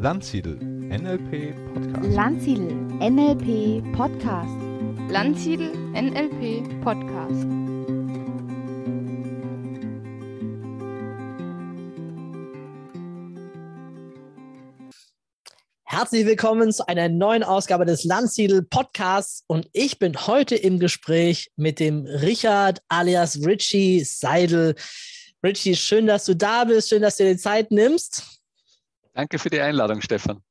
Landsiedel NLP Podcast. Landsiedel NLP Podcast. Landsiedel NLP Podcast. Herzlich willkommen zu einer neuen Ausgabe des Landsiedel Podcasts und ich bin heute im Gespräch mit dem Richard alias Richie Seidel. Richie, schön, dass du da bist, schön, dass du dir die Zeit nimmst. Danke für die Einladung, Stefan.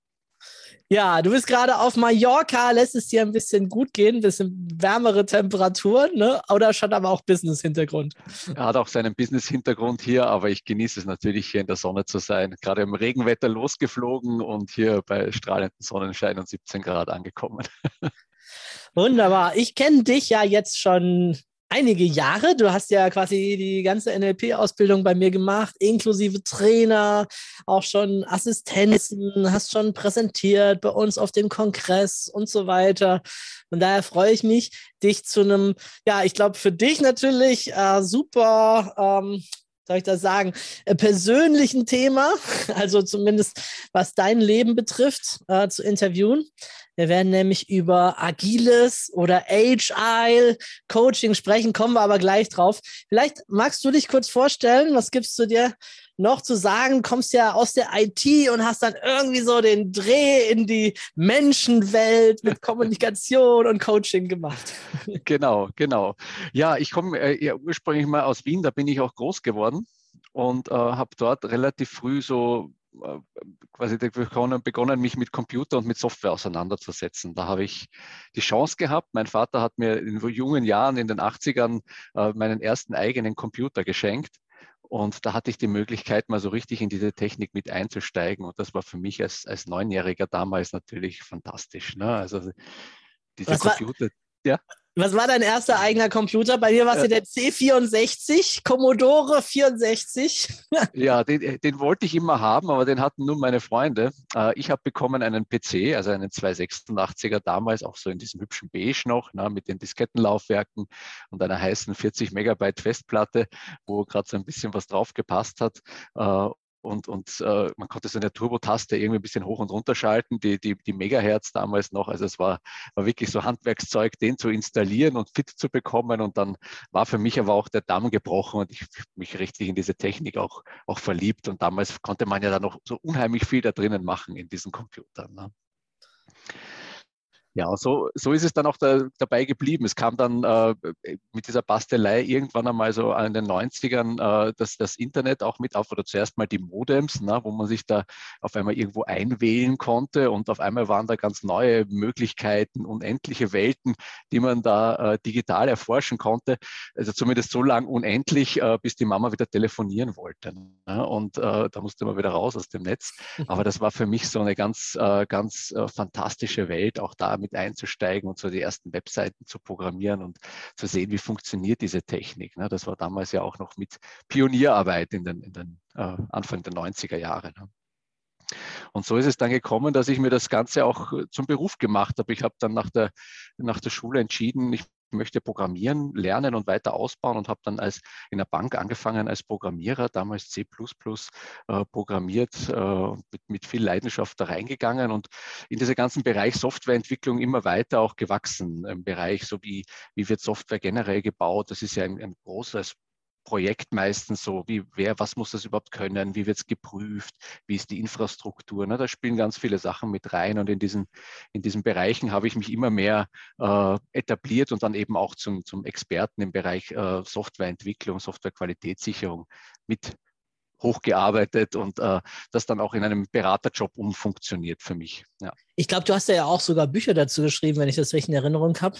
Ja, du bist gerade auf Mallorca, lässt es dir ein bisschen gut gehen, ein bisschen wärmere Temperaturen, ne? oder schon aber auch Business-Hintergrund? Er hat auch seinen Business-Hintergrund hier, aber ich genieße es natürlich, hier in der Sonne zu sein. Gerade im Regenwetter losgeflogen und hier bei strahlendem Sonnenschein und 17 Grad angekommen. Wunderbar. Ich kenne dich ja jetzt schon einige Jahre. Du hast ja quasi die ganze NLP-Ausbildung bei mir gemacht, inklusive Trainer, auch schon Assistenzen, hast schon präsentiert bei uns auf dem Kongress und so weiter. Und daher freue ich mich, dich zu einem, ja, ich glaube für dich natürlich äh, super. Ähm, soll ich das sagen, äh, persönlichen Thema, also zumindest was dein Leben betrifft, äh, zu interviewen. Wir werden nämlich über agiles oder Agile Coaching sprechen, kommen wir aber gleich drauf. Vielleicht magst du dich kurz vorstellen, was gibst du dir noch zu sagen? Kommst ja aus der IT und hast dann irgendwie so den Dreh in die Menschenwelt mit Kommunikation und Coaching gemacht. Genau, genau. Ja, ich komme äh, ja, ursprünglich mal aus Wien, da bin ich auch groß geworden und äh, habe dort relativ früh so quasi begonnen, begonnen, mich mit Computer und mit Software auseinanderzusetzen. Da habe ich die Chance gehabt. Mein Vater hat mir in jungen Jahren, in den 80ern, äh, meinen ersten eigenen Computer geschenkt. Und da hatte ich die Möglichkeit, mal so richtig in diese Technik mit einzusteigen. Und das war für mich als, als Neunjähriger damals natürlich fantastisch. Ne? Also diese Was Computer. War, ja? Was war dein erster eigener Computer? Bei mir war es ja der C64, Commodore 64. ja, den, den, wollte ich immer haben, aber den hatten nur meine Freunde. Äh, ich habe bekommen einen PC, also einen 286er damals, auch so in diesem hübschen Beige noch, na, mit den Diskettenlaufwerken und einer heißen 40 Megabyte Festplatte, wo gerade so ein bisschen was drauf gepasst hat. Und, und äh, man konnte so eine Turbo-Taste irgendwie ein bisschen hoch und runter schalten, die, die, die Megahertz damals noch. Also es war, war wirklich so Handwerkszeug, den zu installieren und fit zu bekommen. Und dann war für mich aber auch der Damm gebrochen und ich mich richtig in diese Technik auch, auch verliebt. Und damals konnte man ja dann noch so unheimlich viel da drinnen machen in diesen Computern. Ne? Ja, so, so ist es dann auch da, dabei geblieben. Es kam dann äh, mit dieser Bastelei irgendwann einmal so in den 90ern äh, das, das Internet auch mit auf oder zuerst mal die Modems, na, wo man sich da auf einmal irgendwo einwählen konnte und auf einmal waren da ganz neue Möglichkeiten, unendliche Welten, die man da äh, digital erforschen konnte. Also zumindest so lang unendlich, äh, bis die Mama wieder telefonieren wollte. Na, und äh, da musste man wieder raus aus dem Netz. Aber das war für mich so eine ganz, äh, ganz fantastische Welt, auch da mit mit einzusteigen und so die ersten Webseiten zu programmieren und zu sehen, wie funktioniert diese Technik. Ne? Das war damals ja auch noch mit Pionierarbeit in den, in den äh, Anfang der 90er Jahre. Ne? Und so ist es dann gekommen, dass ich mir das Ganze auch äh, zum Beruf gemacht habe. Ich habe dann nach der, nach der Schule entschieden, ich möchte programmieren, lernen und weiter ausbauen und habe dann als in der Bank angefangen als Programmierer, damals C++ äh, programmiert, äh, mit, mit, viel Leidenschaft da reingegangen und in dieser ganzen Bereich Softwareentwicklung immer weiter auch gewachsen im Bereich, so wie, wie wird Software generell gebaut. Das ist ja ein, ein großes Projekt meistens so, wie wer, was muss das überhaupt können, wie wird es geprüft, wie ist die Infrastruktur. Ne? Da spielen ganz viele Sachen mit rein und in diesen, in diesen Bereichen habe ich mich immer mehr äh, etabliert und dann eben auch zum, zum Experten im Bereich äh, Softwareentwicklung, Softwarequalitätssicherung mit hochgearbeitet und äh, das dann auch in einem Beraterjob umfunktioniert für mich. Ja. Ich glaube, du hast ja auch sogar Bücher dazu geschrieben, wenn ich das richtig in Erinnerung habe.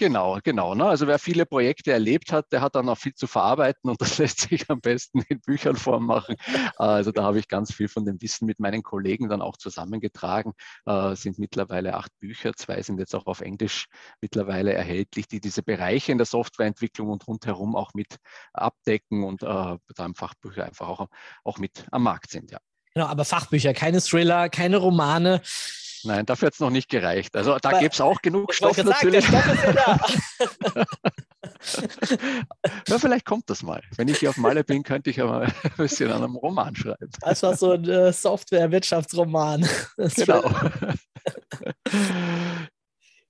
Genau, genau. Ne? Also wer viele Projekte erlebt hat, der hat dann auch viel zu verarbeiten und das lässt sich am besten in Büchern vormachen. Also da habe ich ganz viel von dem Wissen mit meinen Kollegen dann auch zusammengetragen. Äh, sind mittlerweile acht Bücher, zwei sind jetzt auch auf Englisch mittlerweile erhältlich, die diese Bereiche in der Softwareentwicklung und rundherum auch mit abdecken und äh, da im Fachbücher einfach auch, auch mit am Markt sind, ja. Genau, aber Fachbücher, keine Thriller, keine Romane. Nein, dafür hat es noch nicht gereicht. Also da gibt es auch genug Stoff natürlich. Sagen, Stoff ja, vielleicht kommt das mal. Wenn ich hier auf Malle bin, könnte ich ja mal ein bisschen an einem Roman schreiben. Das war so ein äh, Software-Wirtschaftsroman. Genau.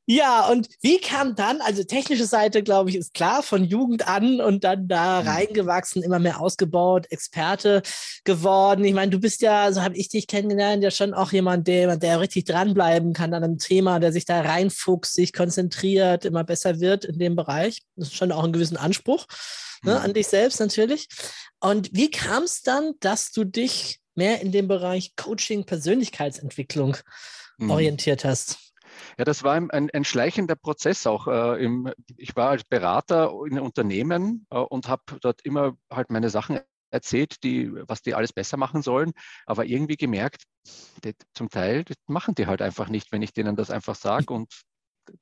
Ja, und wie kam dann, also technische Seite, glaube ich, ist klar, von Jugend an und dann da mhm. reingewachsen, immer mehr ausgebaut, Experte geworden. Ich meine, du bist ja, so habe ich dich kennengelernt, ja schon auch jemand, der, der richtig dranbleiben kann an einem Thema, der sich da reinfuchst, sich konzentriert, immer besser wird in dem Bereich. Das ist schon auch ein gewissen Anspruch ne, mhm. an dich selbst natürlich. Und wie kam es dann, dass du dich mehr in dem Bereich Coaching, Persönlichkeitsentwicklung mhm. orientiert hast? Ja, das war ein, ein schleichender Prozess auch. Äh, im, ich war als Berater in Unternehmen äh, und habe dort immer halt meine Sachen erzählt, die, was die alles besser machen sollen, aber irgendwie gemerkt, die, zum Teil machen die halt einfach nicht, wenn ich denen das einfach sage und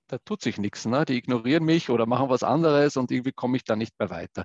da tut sich nichts. Ne? Die ignorieren mich oder machen was anderes und irgendwie komme ich da nicht mehr weiter.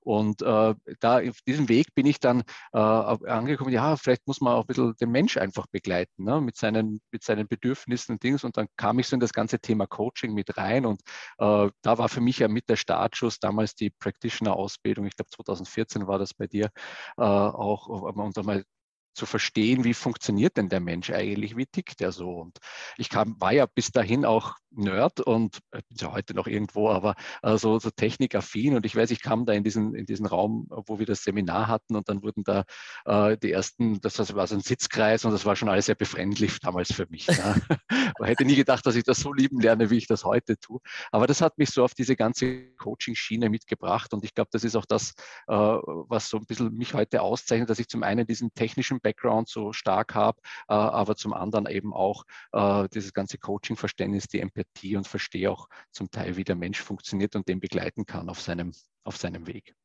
Und äh, da auf diesem Weg bin ich dann äh, angekommen, ja, vielleicht muss man auch ein bisschen den Mensch einfach begleiten, ne? mit, seinen, mit seinen Bedürfnissen und Dings. Und dann kam ich so in das ganze Thema Coaching mit rein und äh, da war für mich ja mit der Startschuss damals die Practitioner-Ausbildung, ich glaube 2014 war das bei dir, äh, auch und einmal zu verstehen, wie funktioniert denn der Mensch eigentlich, wie tickt der so. Und ich kam, war ja bis dahin auch Nerd und äh, bin ja heute noch irgendwo, aber äh, so, technikaffin. Und ich weiß, ich kam da in diesen, in diesen Raum, wo wir das Seminar hatten und dann wurden da äh, die ersten, das war so ein Sitzkreis und das war schon alles sehr befremdlich damals für mich. Ne? Man hätte nie gedacht, dass ich das so lieben lerne, wie ich das heute tue. Aber das hat mich so auf diese ganze Coaching-Schiene mitgebracht und ich glaube, das ist auch das, äh, was so ein bisschen mich heute auszeichnet, dass ich zum einen diesen technischen Background so stark habe, äh, aber zum anderen eben auch äh, dieses ganze Coaching-Verständnis, die Empathie und verstehe auch zum Teil, wie der Mensch funktioniert und den begleiten kann auf seinem, auf seinem Weg.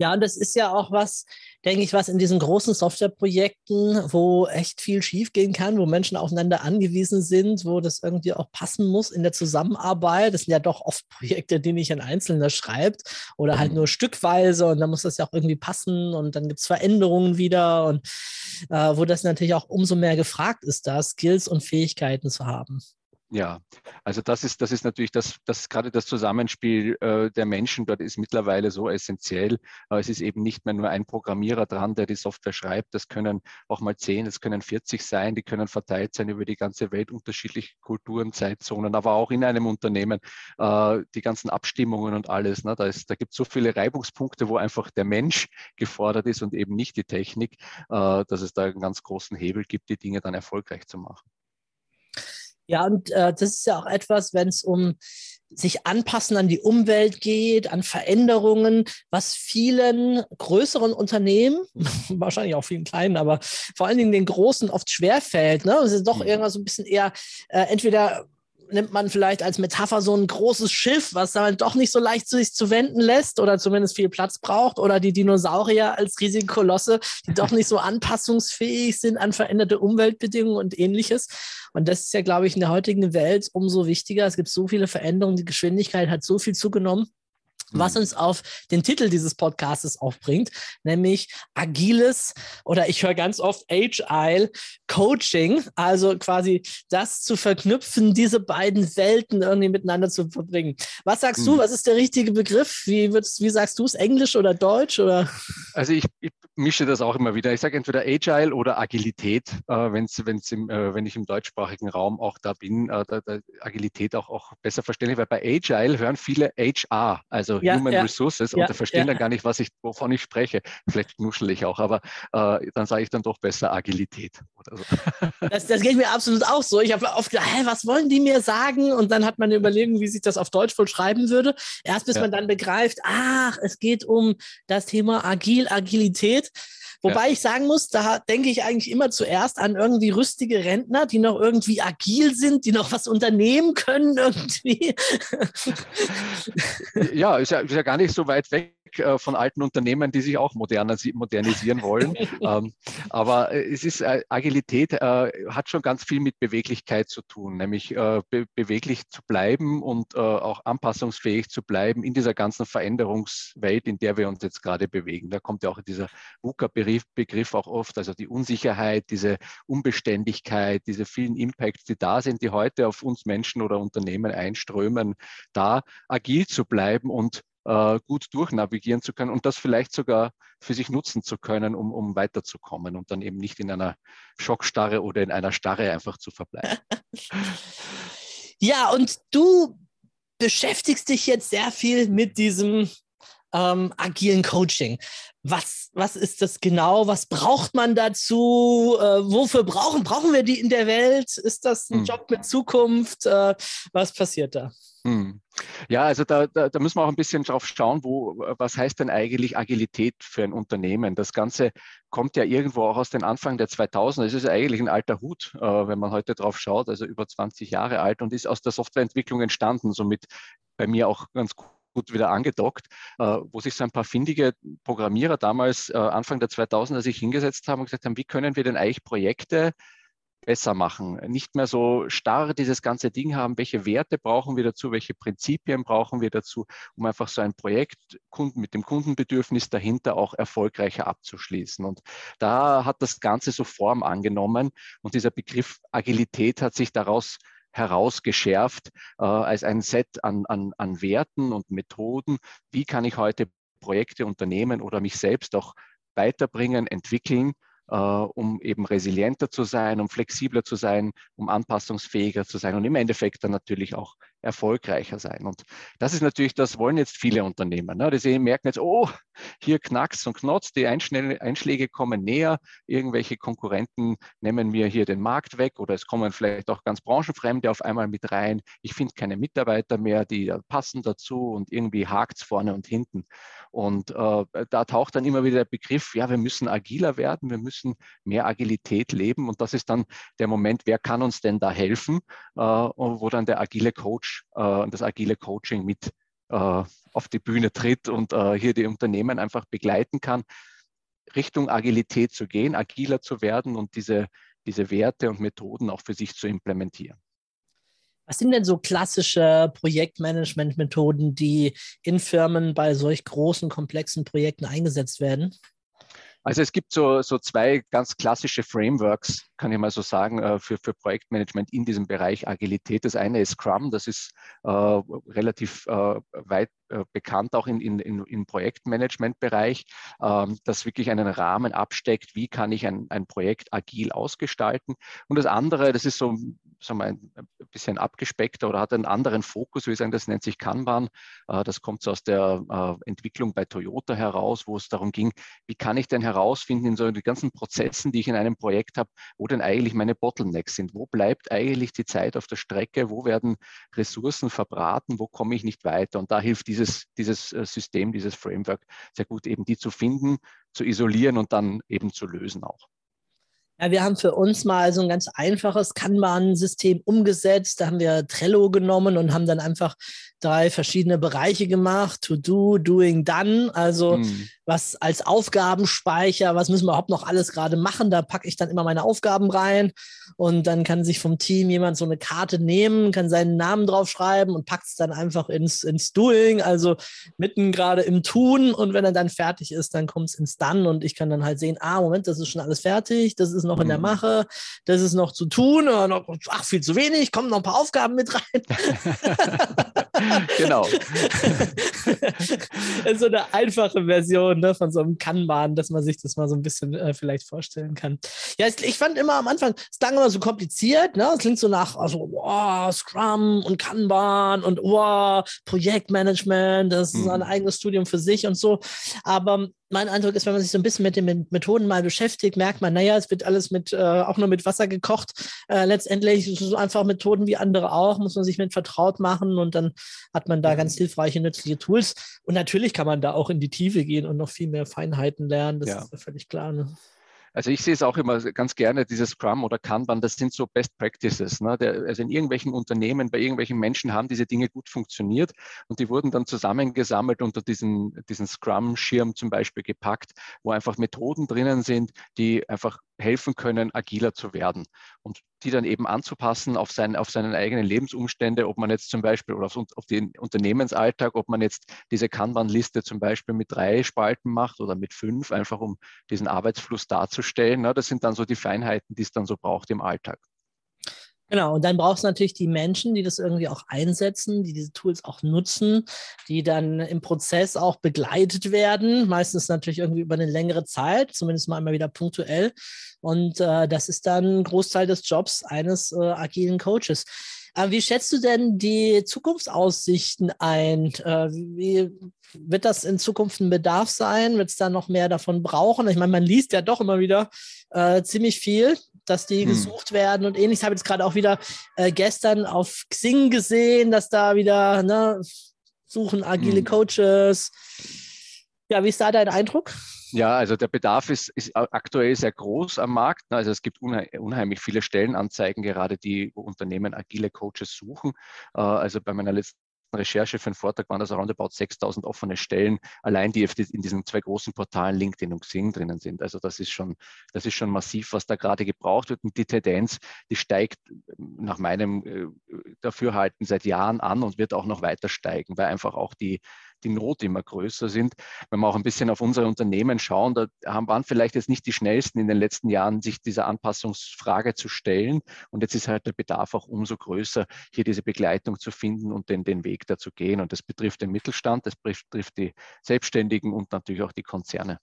Ja, und das ist ja auch was, denke ich, was in diesen großen Softwareprojekten, wo echt viel schiefgehen kann, wo Menschen aufeinander angewiesen sind, wo das irgendwie auch passen muss in der Zusammenarbeit. Das sind ja doch oft Projekte, die nicht ein Einzelner schreibt oder halt mhm. nur stückweise und dann muss das ja auch irgendwie passen und dann gibt es Veränderungen wieder und äh, wo das natürlich auch umso mehr gefragt ist, da Skills und Fähigkeiten zu haben. Ja, also das ist, das ist natürlich das, das gerade das Zusammenspiel äh, der Menschen dort ist mittlerweile so essentiell. Äh, es ist eben nicht mehr nur ein Programmierer dran, der die Software schreibt. Das können auch mal zehn, das können 40 sein, die können verteilt sein über die ganze Welt, unterschiedliche Kulturen, Zeitzonen, aber auch in einem Unternehmen äh, die ganzen Abstimmungen und alles. Ne? Da, ist, da gibt es so viele Reibungspunkte, wo einfach der Mensch gefordert ist und eben nicht die Technik, äh, dass es da einen ganz großen Hebel gibt, die Dinge dann erfolgreich zu machen. Ja, und äh, das ist ja auch etwas, wenn es um sich anpassen an die Umwelt geht, an Veränderungen, was vielen größeren Unternehmen, wahrscheinlich auch vielen kleinen, aber vor allen Dingen den großen oft schwerfällt. Ne? Es ist doch mhm. irgendwas so ein bisschen eher äh, entweder nimmt man vielleicht als Metapher so ein großes Schiff, was dann doch nicht so leicht sich zu wenden lässt oder zumindest viel Platz braucht oder die Dinosaurier als riesige Kolosse, die doch nicht so anpassungsfähig sind an veränderte Umweltbedingungen und ähnliches. Und das ist ja, glaube ich, in der heutigen Welt umso wichtiger. Es gibt so viele Veränderungen, die Geschwindigkeit hat so viel zugenommen was mhm. uns auf den Titel dieses Podcasts aufbringt, nämlich agiles oder ich höre ganz oft Agile Coaching, also quasi das zu verknüpfen, diese beiden Welten irgendwie miteinander zu verbringen. Was sagst mhm. du, was ist der richtige Begriff? Wie, wie sagst du es, Englisch oder Deutsch? Oder? Also ich, ich mische das auch immer wieder. Ich sage entweder Agile oder Agilität, äh, wenn's, wenn's im, äh, wenn ich im deutschsprachigen Raum auch da bin, äh, da, da Agilität auch, auch besser verständlich, weil bei Agile hören viele HR, also ja, Human ja, Resources, ja, und da verstehen dann gar nicht, was ich, wovon ich spreche. Vielleicht knuschel ich auch, aber äh, dann sage ich dann doch besser Agilität oder so. Das, das geht mir absolut auch so. Ich habe oft gedacht, hä, was wollen die mir sagen? Und dann hat man eine Überlegung, wie sich das auf Deutsch wohl schreiben würde. Erst bis man dann begreift, ach, es geht um das Thema Agil, Agilität. Wobei ja. ich sagen muss, da denke ich eigentlich immer zuerst an irgendwie rüstige Rentner, die noch irgendwie agil sind, die noch was unternehmen können irgendwie. Ja, ist ja, ist ja gar nicht so weit weg von alten Unternehmen, die sich auch modernisieren wollen. ähm, aber äh, es ist, äh, Agilität äh, hat schon ganz viel mit Beweglichkeit zu tun, nämlich äh, be beweglich zu bleiben und äh, auch anpassungsfähig zu bleiben in dieser ganzen Veränderungswelt, in der wir uns jetzt gerade bewegen. Da kommt ja auch dieser VUCA-Begriff auch oft, also die Unsicherheit, diese Unbeständigkeit, diese vielen Impacts, die da sind, die heute auf uns Menschen oder Unternehmen einströmen, da agil zu bleiben und äh, gut durchnavigieren zu können und das vielleicht sogar für sich nutzen zu können, um, um weiterzukommen und dann eben nicht in einer Schockstarre oder in einer Starre einfach zu verbleiben. ja, und du beschäftigst dich jetzt sehr viel mit diesem ähm, agilen Coaching. Was, was ist das genau? Was braucht man dazu? Äh, wofür brauchen, brauchen wir die in der Welt? Ist das ein hm. Job mit Zukunft? Äh, was passiert da? Hm. Ja, also da, da, da, müssen wir auch ein bisschen drauf schauen, wo, was heißt denn eigentlich Agilität für ein Unternehmen? Das Ganze kommt ja irgendwo auch aus den Anfang der 2000er. Es ist ja eigentlich ein alter Hut, äh, wenn man heute drauf schaut, also über 20 Jahre alt und ist aus der Softwareentwicklung entstanden, somit bei mir auch ganz gut gut wieder angedockt, äh, wo sich so ein paar findige Programmierer damals äh, Anfang der 2000er sich hingesetzt haben und gesagt haben, wie können wir denn eigentlich Projekte besser machen, nicht mehr so starr dieses ganze Ding haben, welche Werte brauchen wir dazu, welche Prinzipien brauchen wir dazu, um einfach so ein Projekt mit dem Kundenbedürfnis dahinter auch erfolgreicher abzuschließen. Und da hat das Ganze so Form angenommen und dieser Begriff Agilität hat sich daraus herausgeschärft äh, als ein Set an, an, an Werten und Methoden. Wie kann ich heute Projekte, Unternehmen oder mich selbst auch weiterbringen, entwickeln, äh, um eben resilienter zu sein, um flexibler zu sein, um anpassungsfähiger zu sein und im Endeffekt dann natürlich auch erfolgreicher sein. Und das ist natürlich, das wollen jetzt viele Unternehmen. Ne? Die merken jetzt, oh, hier knackst und knotzt, die Einschläge kommen näher, irgendwelche Konkurrenten nehmen mir hier den Markt weg oder es kommen vielleicht auch ganz branchenfremde auf einmal mit rein. Ich finde keine Mitarbeiter mehr, die passen dazu und irgendwie hakt es vorne und hinten. Und äh, da taucht dann immer wieder der Begriff, ja, wir müssen agiler werden, wir müssen mehr Agilität leben und das ist dann der Moment, wer kann uns denn da helfen, äh, wo dann der agile Coach Coach äh, und das agile Coaching mit äh, auf die Bühne tritt und äh, hier die Unternehmen einfach begleiten kann, Richtung Agilität zu gehen, agiler zu werden und diese, diese Werte und Methoden auch für sich zu implementieren. Was sind denn so klassische Projektmanagement-Methoden, die in Firmen bei solch großen, komplexen Projekten eingesetzt werden? Also es gibt so, so zwei ganz klassische Frameworks, kann ich mal so sagen, äh, für, für Projektmanagement in diesem Bereich Agilität. Das eine ist Scrum, das ist äh, relativ äh, weit äh, bekannt auch in, in, in, im Projektmanagement-Bereich, ähm, das wirklich einen Rahmen absteckt, wie kann ich ein, ein Projekt agil ausgestalten. Und das andere, das ist so sagen wir, ein bisschen abgespeckter oder hat einen anderen Fokus, würde ich sagen, das nennt sich Kanban. Äh, das kommt so aus der äh, Entwicklung bei Toyota heraus, wo es darum ging, wie kann ich denn herausfinden in so den ganzen Prozessen, die ich in einem Projekt habe, wo denn eigentlich meine Bottlenecks sind? Wo bleibt eigentlich die Zeit auf der Strecke? Wo werden Ressourcen verbraten? Wo komme ich nicht weiter? Und da hilft dieses, dieses äh, System, dieses Framework sehr gut, eben die zu finden, zu isolieren und dann eben zu lösen auch. Ja, wir haben für uns mal so ein ganz einfaches Kanban-System umgesetzt. Da haben wir Trello genommen und haben dann einfach drei verschiedene Bereiche gemacht. To do, doing, done. Also hm. was als Aufgabenspeicher, was müssen wir überhaupt noch alles gerade machen? Da packe ich dann immer meine Aufgaben rein und dann kann sich vom Team jemand so eine Karte nehmen, kann seinen Namen draufschreiben und packt es dann einfach ins, ins Doing, also mitten gerade im Tun. Und wenn er dann fertig ist, dann kommt es ins Done und ich kann dann halt sehen, ah, Moment, das ist schon alles fertig, das ist noch in der hm. Mache, das ist noch zu tun, noch, ach, viel zu wenig, kommen noch ein paar Aufgaben mit rein. genau. das ist so eine einfache Version ne, von so einem Kanban, dass man sich das mal so ein bisschen äh, vielleicht vorstellen kann. Ja, ich fand immer am Anfang, es klang immer so kompliziert, ne? Es klingt so nach, also, wow, Scrum und Kanban und wow, Projektmanagement, das ist mhm. ein eigenes Studium für sich und so. Aber mein Eindruck ist, wenn man sich so ein bisschen mit den Methoden mal beschäftigt, merkt man, naja, es wird alles mit, äh, auch nur mit Wasser gekocht. Äh, letztendlich so einfach Methoden wie andere auch, muss man sich mit vertraut machen und dann hat man da ganz hilfreiche, nützliche Tools. Und natürlich kann man da auch in die Tiefe gehen und noch viel mehr Feinheiten lernen. Das ja. ist ja völlig klar. Ne? Also ich sehe es auch immer ganz gerne, dieses Scrum oder Kanban, das sind so Best Practices. Ne? Der, also in irgendwelchen Unternehmen, bei irgendwelchen Menschen haben diese Dinge gut funktioniert und die wurden dann zusammengesammelt unter diesen, diesen Scrum-Schirm zum Beispiel gepackt, wo einfach Methoden drinnen sind, die einfach helfen können, agiler zu werden und die dann eben anzupassen auf, sein, auf seinen eigenen Lebensumstände, ob man jetzt zum Beispiel oder auf, auf den Unternehmensalltag, ob man jetzt diese Kanban-Liste zum Beispiel mit drei Spalten macht oder mit fünf, einfach um diesen Arbeitsfluss darzustellen. Das sind dann so die Feinheiten, die es dann so braucht im Alltag. Genau, und dann brauchst du natürlich die Menschen, die das irgendwie auch einsetzen, die diese Tools auch nutzen, die dann im Prozess auch begleitet werden, meistens natürlich irgendwie über eine längere Zeit, zumindest mal immer wieder punktuell. Und äh, das ist dann ein Großteil des Jobs eines äh, agilen Coaches. Äh, wie schätzt du denn die Zukunftsaussichten ein? Äh, wie wird das in Zukunft ein Bedarf sein? Wird es da noch mehr davon brauchen? Ich meine, man liest ja doch immer wieder äh, ziemlich viel dass die hm. gesucht werden und ähnliches. Ich habe jetzt gerade auch wieder äh, gestern auf Xing gesehen, dass da wieder ne, suchen agile hm. Coaches. Ja, wie ist da dein Eindruck? Ja, also der Bedarf ist, ist aktuell sehr groß am Markt. Also es gibt unheimlich viele Stellenanzeigen gerade, die Unternehmen agile Coaches suchen. Äh, also bei meiner letzten Recherche für einen Vortrag waren das roundabout 6000 offene Stellen, allein die in diesen zwei großen Portalen LinkedIn und Xing drinnen sind. Also das ist schon, das ist schon massiv, was da gerade gebraucht wird. Und die Tendenz, die steigt nach meinem äh, Dafürhalten seit Jahren an und wird auch noch weiter steigen, weil einfach auch die, die Not immer größer sind. Wenn wir auch ein bisschen auf unsere Unternehmen schauen, da haben, waren vielleicht jetzt nicht die schnellsten in den letzten Jahren, sich dieser Anpassungsfrage zu stellen. Und jetzt ist halt der Bedarf auch umso größer, hier diese Begleitung zu finden und den, den Weg dazu gehen. Und das betrifft den Mittelstand, das betrifft die Selbstständigen und natürlich auch die Konzerne.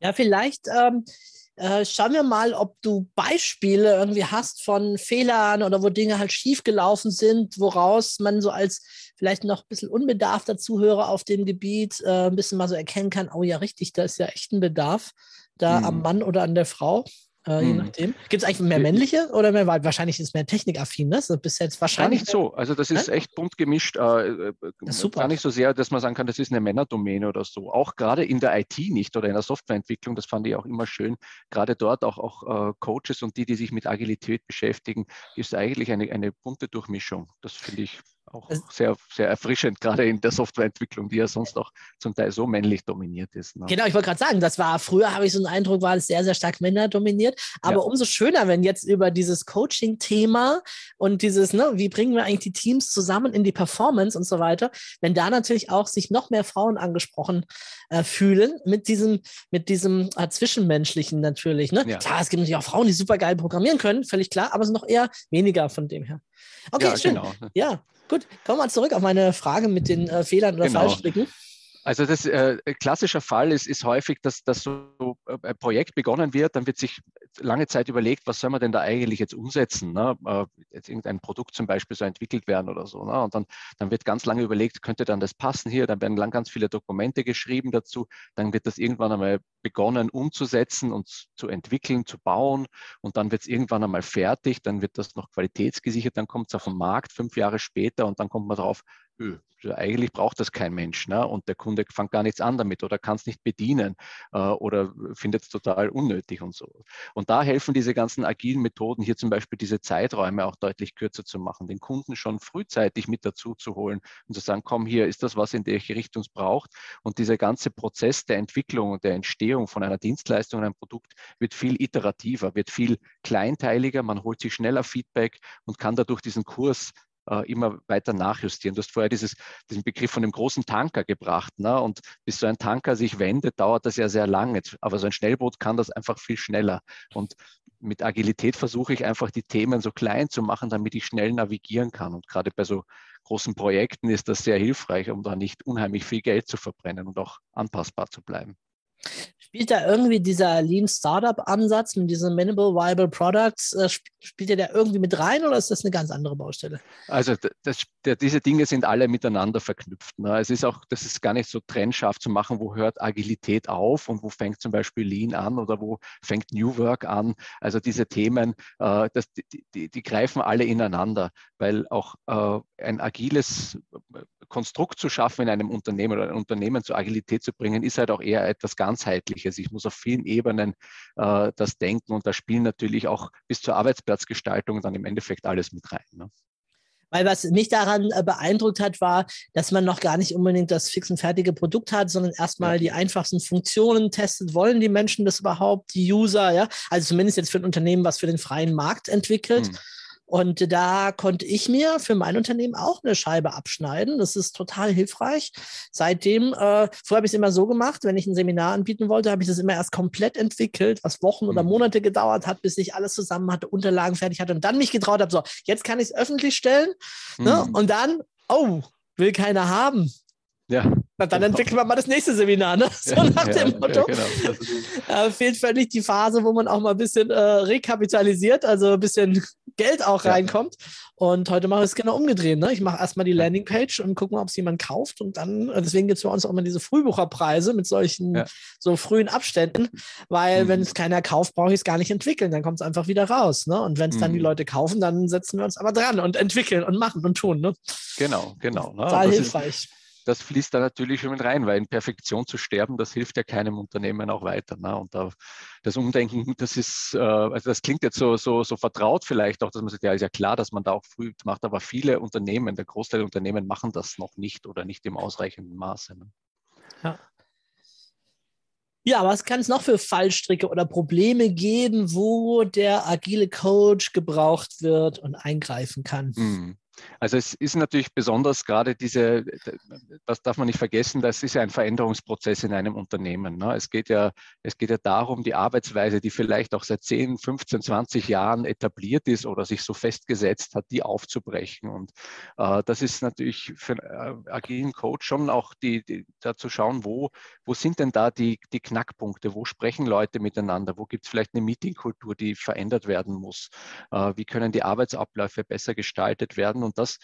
Ja, vielleicht ähm, äh, schauen wir mal, ob du Beispiele irgendwie hast von Fehlern oder wo Dinge halt schiefgelaufen sind, woraus man so als vielleicht noch ein bisschen unbedarfter Zuhörer auf dem Gebiet äh, ein bisschen mal so erkennen kann, oh ja, richtig, da ist ja echt ein Bedarf da mhm. am Mann oder an der Frau äh, je hm. nachdem. Gibt es eigentlich mehr männliche oder mehr weibliche? Wahrscheinlich ist es mehr technikaffin, ne? Das ist jetzt wahrscheinlich. Gar nicht so. Also das ist echt bunt gemischt. Äh, äh super. Gar nicht so sehr, dass man sagen kann, das ist eine Männerdomäne oder so. Auch gerade in der IT nicht oder in der Softwareentwicklung, das fand ich auch immer schön. Gerade dort auch, auch äh, Coaches und die, die sich mit Agilität beschäftigen, ist eigentlich eine, eine bunte Durchmischung. Das finde ich auch sehr, sehr erfrischend, gerade in der Softwareentwicklung, die ja sonst auch zum Teil so männlich dominiert ist. Ne? Genau, ich wollte gerade sagen, das war früher, habe ich so einen Eindruck, war es sehr, sehr stark männerdominiert. Aber ja. umso schöner, wenn jetzt über dieses Coaching-Thema und dieses, ne, wie bringen wir eigentlich die Teams zusammen in die Performance und so weiter, wenn da natürlich auch sich noch mehr Frauen angesprochen äh, fühlen mit diesem, mit diesem äh, Zwischenmenschlichen natürlich. Ne? Ja. Klar, es gibt natürlich auch Frauen, die super geil programmieren können, völlig klar, aber es sind noch eher weniger von dem her. Okay, ja, schön. Genau. Ja, gut. Kommen wir mal zurück auf meine Frage mit den äh, Fehlern oder genau. Fallstricken. Also das äh, klassischer Fall ist, ist häufig, dass, dass so äh, ein Projekt begonnen wird, dann wird sich lange Zeit überlegt, was soll man denn da eigentlich jetzt umsetzen? Ne? Äh, jetzt irgendein Produkt zum Beispiel so entwickelt werden oder so. Ne? Und dann, dann wird ganz lange überlegt, könnte dann das passen hier? Dann werden lang ganz viele Dokumente geschrieben dazu. Dann wird das irgendwann einmal begonnen umzusetzen und zu entwickeln, zu bauen. Und dann wird es irgendwann einmal fertig. Dann wird das noch qualitätsgesichert. Dann kommt es auf den Markt fünf Jahre später und dann kommt man drauf, eigentlich braucht das kein Mensch ne? und der Kunde fängt gar nichts an damit oder kann es nicht bedienen äh, oder findet es total unnötig und so. Und da helfen diese ganzen agilen Methoden, hier zum Beispiel diese Zeiträume auch deutlich kürzer zu machen, den Kunden schon frühzeitig mit dazu zu holen und zu sagen, komm hier, ist das was, in welche Richtung es braucht? Und dieser ganze Prozess der Entwicklung und der Entstehung von einer Dienstleistung, einem Produkt wird viel iterativer, wird viel kleinteiliger, man holt sich schneller Feedback und kann dadurch diesen Kurs äh, immer weiter nachjustieren. Du hast vorher dieses, diesen Begriff von dem großen Tanker gebracht. Ne? Und bis so ein Tanker sich wendet, dauert das ja sehr lange. Aber so ein Schnellboot kann das einfach viel schneller. Und mit Agilität versuche ich einfach die Themen so klein zu machen, damit ich schnell navigieren kann. Und gerade bei so großen Projekten ist das sehr hilfreich, um da nicht unheimlich viel Geld zu verbrennen und auch anpassbar zu bleiben. Spielt da irgendwie dieser Lean Startup Ansatz mit diesen Minimal Viable Products, äh, spielt der da irgendwie mit rein oder ist das eine ganz andere Baustelle? Also das, der, diese Dinge sind alle miteinander verknüpft. Ne? Es ist auch, das ist gar nicht so trennscharf zu machen, wo hört Agilität auf und wo fängt zum Beispiel Lean an oder wo fängt New Work an. Also diese Themen, äh, das, die, die, die, greifen alle ineinander, weil auch äh, ein agiles Konstrukt zu schaffen in einem Unternehmen oder ein Unternehmen zur Agilität zu bringen, ist halt auch eher etwas ganzheitliches. Ich muss auf vielen Ebenen äh, das denken und da spielen natürlich auch bis zur Arbeitsplatzgestaltung dann im Endeffekt alles mit rein. Ne? Weil was mich daran äh, beeindruckt hat, war, dass man noch gar nicht unbedingt das fix und fertige Produkt hat, sondern erstmal die einfachsten Funktionen testet. Wollen die Menschen das überhaupt, die User, ja? Also zumindest jetzt für ein Unternehmen, was für den freien Markt entwickelt. Hm Und da konnte ich mir für mein Unternehmen auch eine Scheibe abschneiden. Das ist total hilfreich. Seitdem, äh, früher habe ich es immer so gemacht, wenn ich ein Seminar anbieten wollte, habe ich das immer erst komplett entwickelt, was Wochen oder Mhm. Monate gedauert hat, bis ich alles zusammen hatte, Unterlagen fertig hatte und dann mich getraut habe, so, jetzt kann ich es öffentlich stellen. Ne? Mhm. Und dann, oh, will keiner haben. Ja, Na, dann Genau. entwickeln wir mal das nächste Seminar, ne? So ja, nach ja, dem Motto. Ja, genau. Äh, fehlt völlig die Phase, wo man auch mal ein bisschen äh, rekapitalisiert, also ein bisschen Geld auch Ja. reinkommt. Und heute mache ich es genau umgedreht. Ne? Ich mache erstmal die Landingpage und gucke mal, ob es jemand kauft. Und dann, äh, deswegen gibt es bei uns auch immer diese Frühbucherpreise mit solchen Ja. so frühen Abständen, weil Mhm. wenn es keiner kauft, brauche ich es gar nicht entwickeln. Dann kommt es einfach wieder raus. Ne? Und wenn es dann die Mhm. Leute kaufen, dann setzen wir uns aber dran und entwickeln und machen und tun. Ne? genau, genau. Ne? Total Das ist- hilfreich. Das fließt da natürlich schon mit rein, weil in Perfektion zu sterben, das hilft ja keinem Unternehmen auch weiter. Ne? Und da, das Umdenken, das ist, äh, also das klingt jetzt so, so, so vertraut vielleicht auch, dass man sagt, ja, ist ja klar, dass man da auch früh macht, aber viele Unternehmen, der Großteil der Unternehmen machen das noch nicht oder nicht im ausreichenden Maße. Ne? Ja, was kann es noch für Fallstricke oder Probleme geben, wo der agile Coach gebraucht wird und eingreifen kann? Mhm. Also es ist natürlich besonders gerade diese, das darf man nicht vergessen, das ist ja ein Veränderungsprozess in einem Unternehmen. Ne? Es, geht ja, es geht ja darum, die Arbeitsweise, die vielleicht auch seit 10, 15, 20 Jahren etabliert ist oder sich so festgesetzt hat, die aufzubrechen. Und äh, das ist natürlich für einen äh, agilen Coach schon auch die, die, da zu schauen, wo, wo sind denn da die, die Knackpunkte, wo sprechen Leute miteinander, wo gibt es vielleicht eine Meetingkultur, die verändert werden muss, äh, wie können die Arbeitsabläufe besser gestaltet werden und das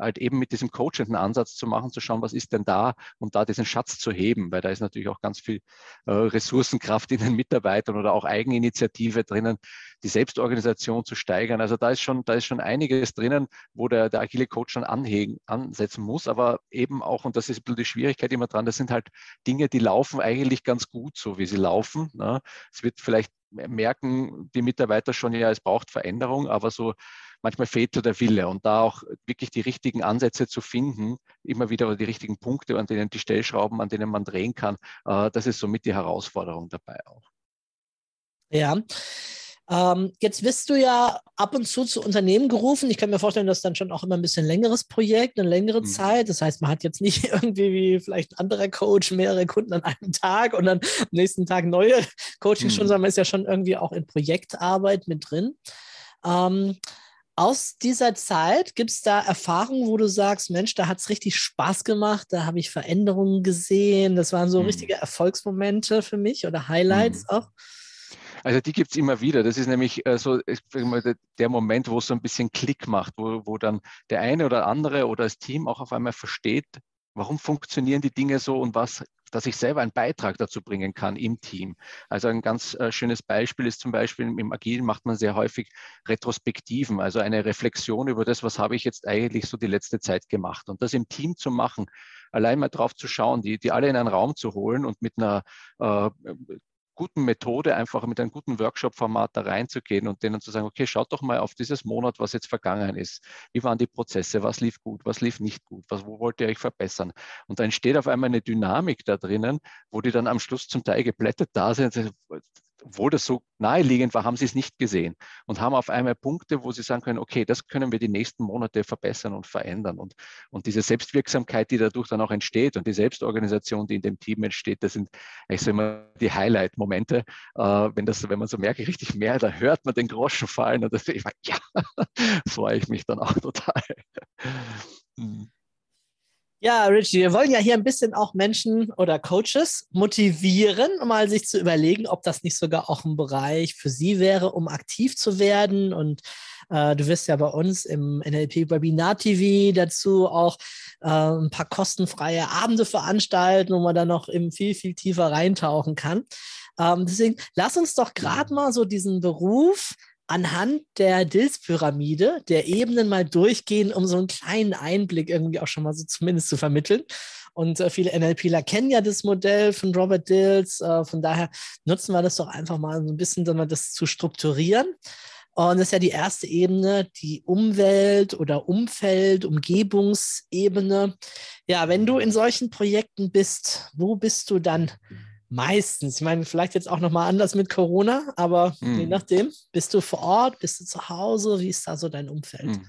halt eben mit diesem coachenden Ansatz zu machen, zu schauen, was ist denn da und da diesen Schatz zu heben, weil da ist natürlich auch ganz viel äh, Ressourcenkraft in den Mitarbeitern oder auch Eigeninitiative drinnen, die Selbstorganisation zu steigern. Also da ist schon, da ist schon einiges drinnen, wo der, der agile Coach dann anhegen, ansetzen muss, aber eben auch, und das ist die Schwierigkeit immer dran, das sind halt Dinge, die laufen eigentlich ganz gut, so wie sie laufen. Ne? Es wird vielleicht merken die Mitarbeiter schon, ja, es braucht Veränderung, aber so manchmal fehlt so der Wille und da auch wirklich die richtigen Ansätze zu finden, immer wieder die richtigen Punkte, an denen die Stellschrauben, an denen man drehen kann, äh, das ist somit die Herausforderung dabei auch. Ja. Ähm, jetzt wirst du ja ab und zu zu Unternehmen gerufen. Ich kann mir vorstellen, das ist dann schon auch immer ein bisschen längeres Projekt, eine längere Mhm. Zeit. Das heißt, man hat jetzt nicht irgendwie wie vielleicht ein anderer Coach mehrere Kunden an einem Tag und dann am nächsten Tag neue Coachings schon, Mhm. sondern man ist ja schon irgendwie auch in Projektarbeit mit drin. Ähm, aus dieser Zeit gibt es da Erfahrungen, wo du sagst, Mensch, da hat es richtig Spaß gemacht, da habe ich Veränderungen gesehen. Das waren so Mhm. richtige Erfolgsmomente für mich oder Highlights Mhm. auch. Also die gibt es immer wieder. Das ist nämlich äh, so ich der Moment, wo es so ein bisschen Klick macht, wo, wo dann der eine oder andere oder das Team auch auf einmal versteht, warum funktionieren die Dinge so und was, dass ich selber einen Beitrag dazu bringen kann im Team. Also ein ganz äh, schönes Beispiel ist zum Beispiel im Agilen macht man sehr häufig Retrospektiven, also eine Reflexion über das, was habe ich jetzt eigentlich so die letzte Zeit gemacht. Und das im Team zu machen, allein mal drauf zu schauen, die, die alle in einen Raum zu holen und mit einer äh, guten Methode, einfach mit einem guten Workshop-Format da reinzugehen und denen zu sagen, okay, schaut doch mal auf dieses Monat, was jetzt vergangen ist. Wie waren die Prozesse? Was lief gut? Was lief nicht gut? Was, wo wollt ihr euch verbessern? Und da entsteht auf einmal eine Dynamik da drinnen, wo die dann am Schluss zum Teil geblättet da sind. Obwohl das so naheliegend war, haben sie es nicht gesehen und haben auf einmal Punkte, wo sie sagen können, okay, das können wir die nächsten Monate verbessern und verändern. Und, und diese Selbstwirksamkeit, die dadurch dann auch entsteht und die Selbstorganisation, die in dem Team entsteht, das sind eigentlich so immer die Highlight-Momente, äh, wenn, wenn man so merkt, richtig mehr, da hört man den Groschen fallen und das, ich meine, ja, freue ich mich dann auch total. Ja, Richie, wir wollen ja hier ein bisschen auch Menschen oder Coaches motivieren, um mal sich zu überlegen, ob das nicht sogar auch ein Bereich für sie wäre, um aktiv zu werden. Und äh, du wirst ja bei uns im NLP Webinar TV dazu auch äh, ein paar kostenfreie Abende veranstalten, wo man dann noch eben viel, viel tiefer reintauchen kann. Ähm, deswegen lass uns doch gerade mal so diesen Beruf anhand der Dills-Pyramide der Ebenen mal durchgehen, um so einen kleinen Einblick irgendwie auch schon mal so zumindest zu vermitteln. Und äh, viele NLPler kennen ja das Modell von Robert Dills. Äh, von daher nutzen wir das doch einfach mal so ein bisschen, um das zu strukturieren. Und das ist ja die erste Ebene, die Umwelt- oder Umfeld-, Umgebungsebene. Ja, wenn du in solchen Projekten bist, wo bist du dann Meistens. Ich meine, vielleicht jetzt auch nochmal anders mit Corona, aber Mhm. je nachdem. Bist du vor Ort? Bist du zu Hause? Wie ist da so dein Umfeld? Mhm.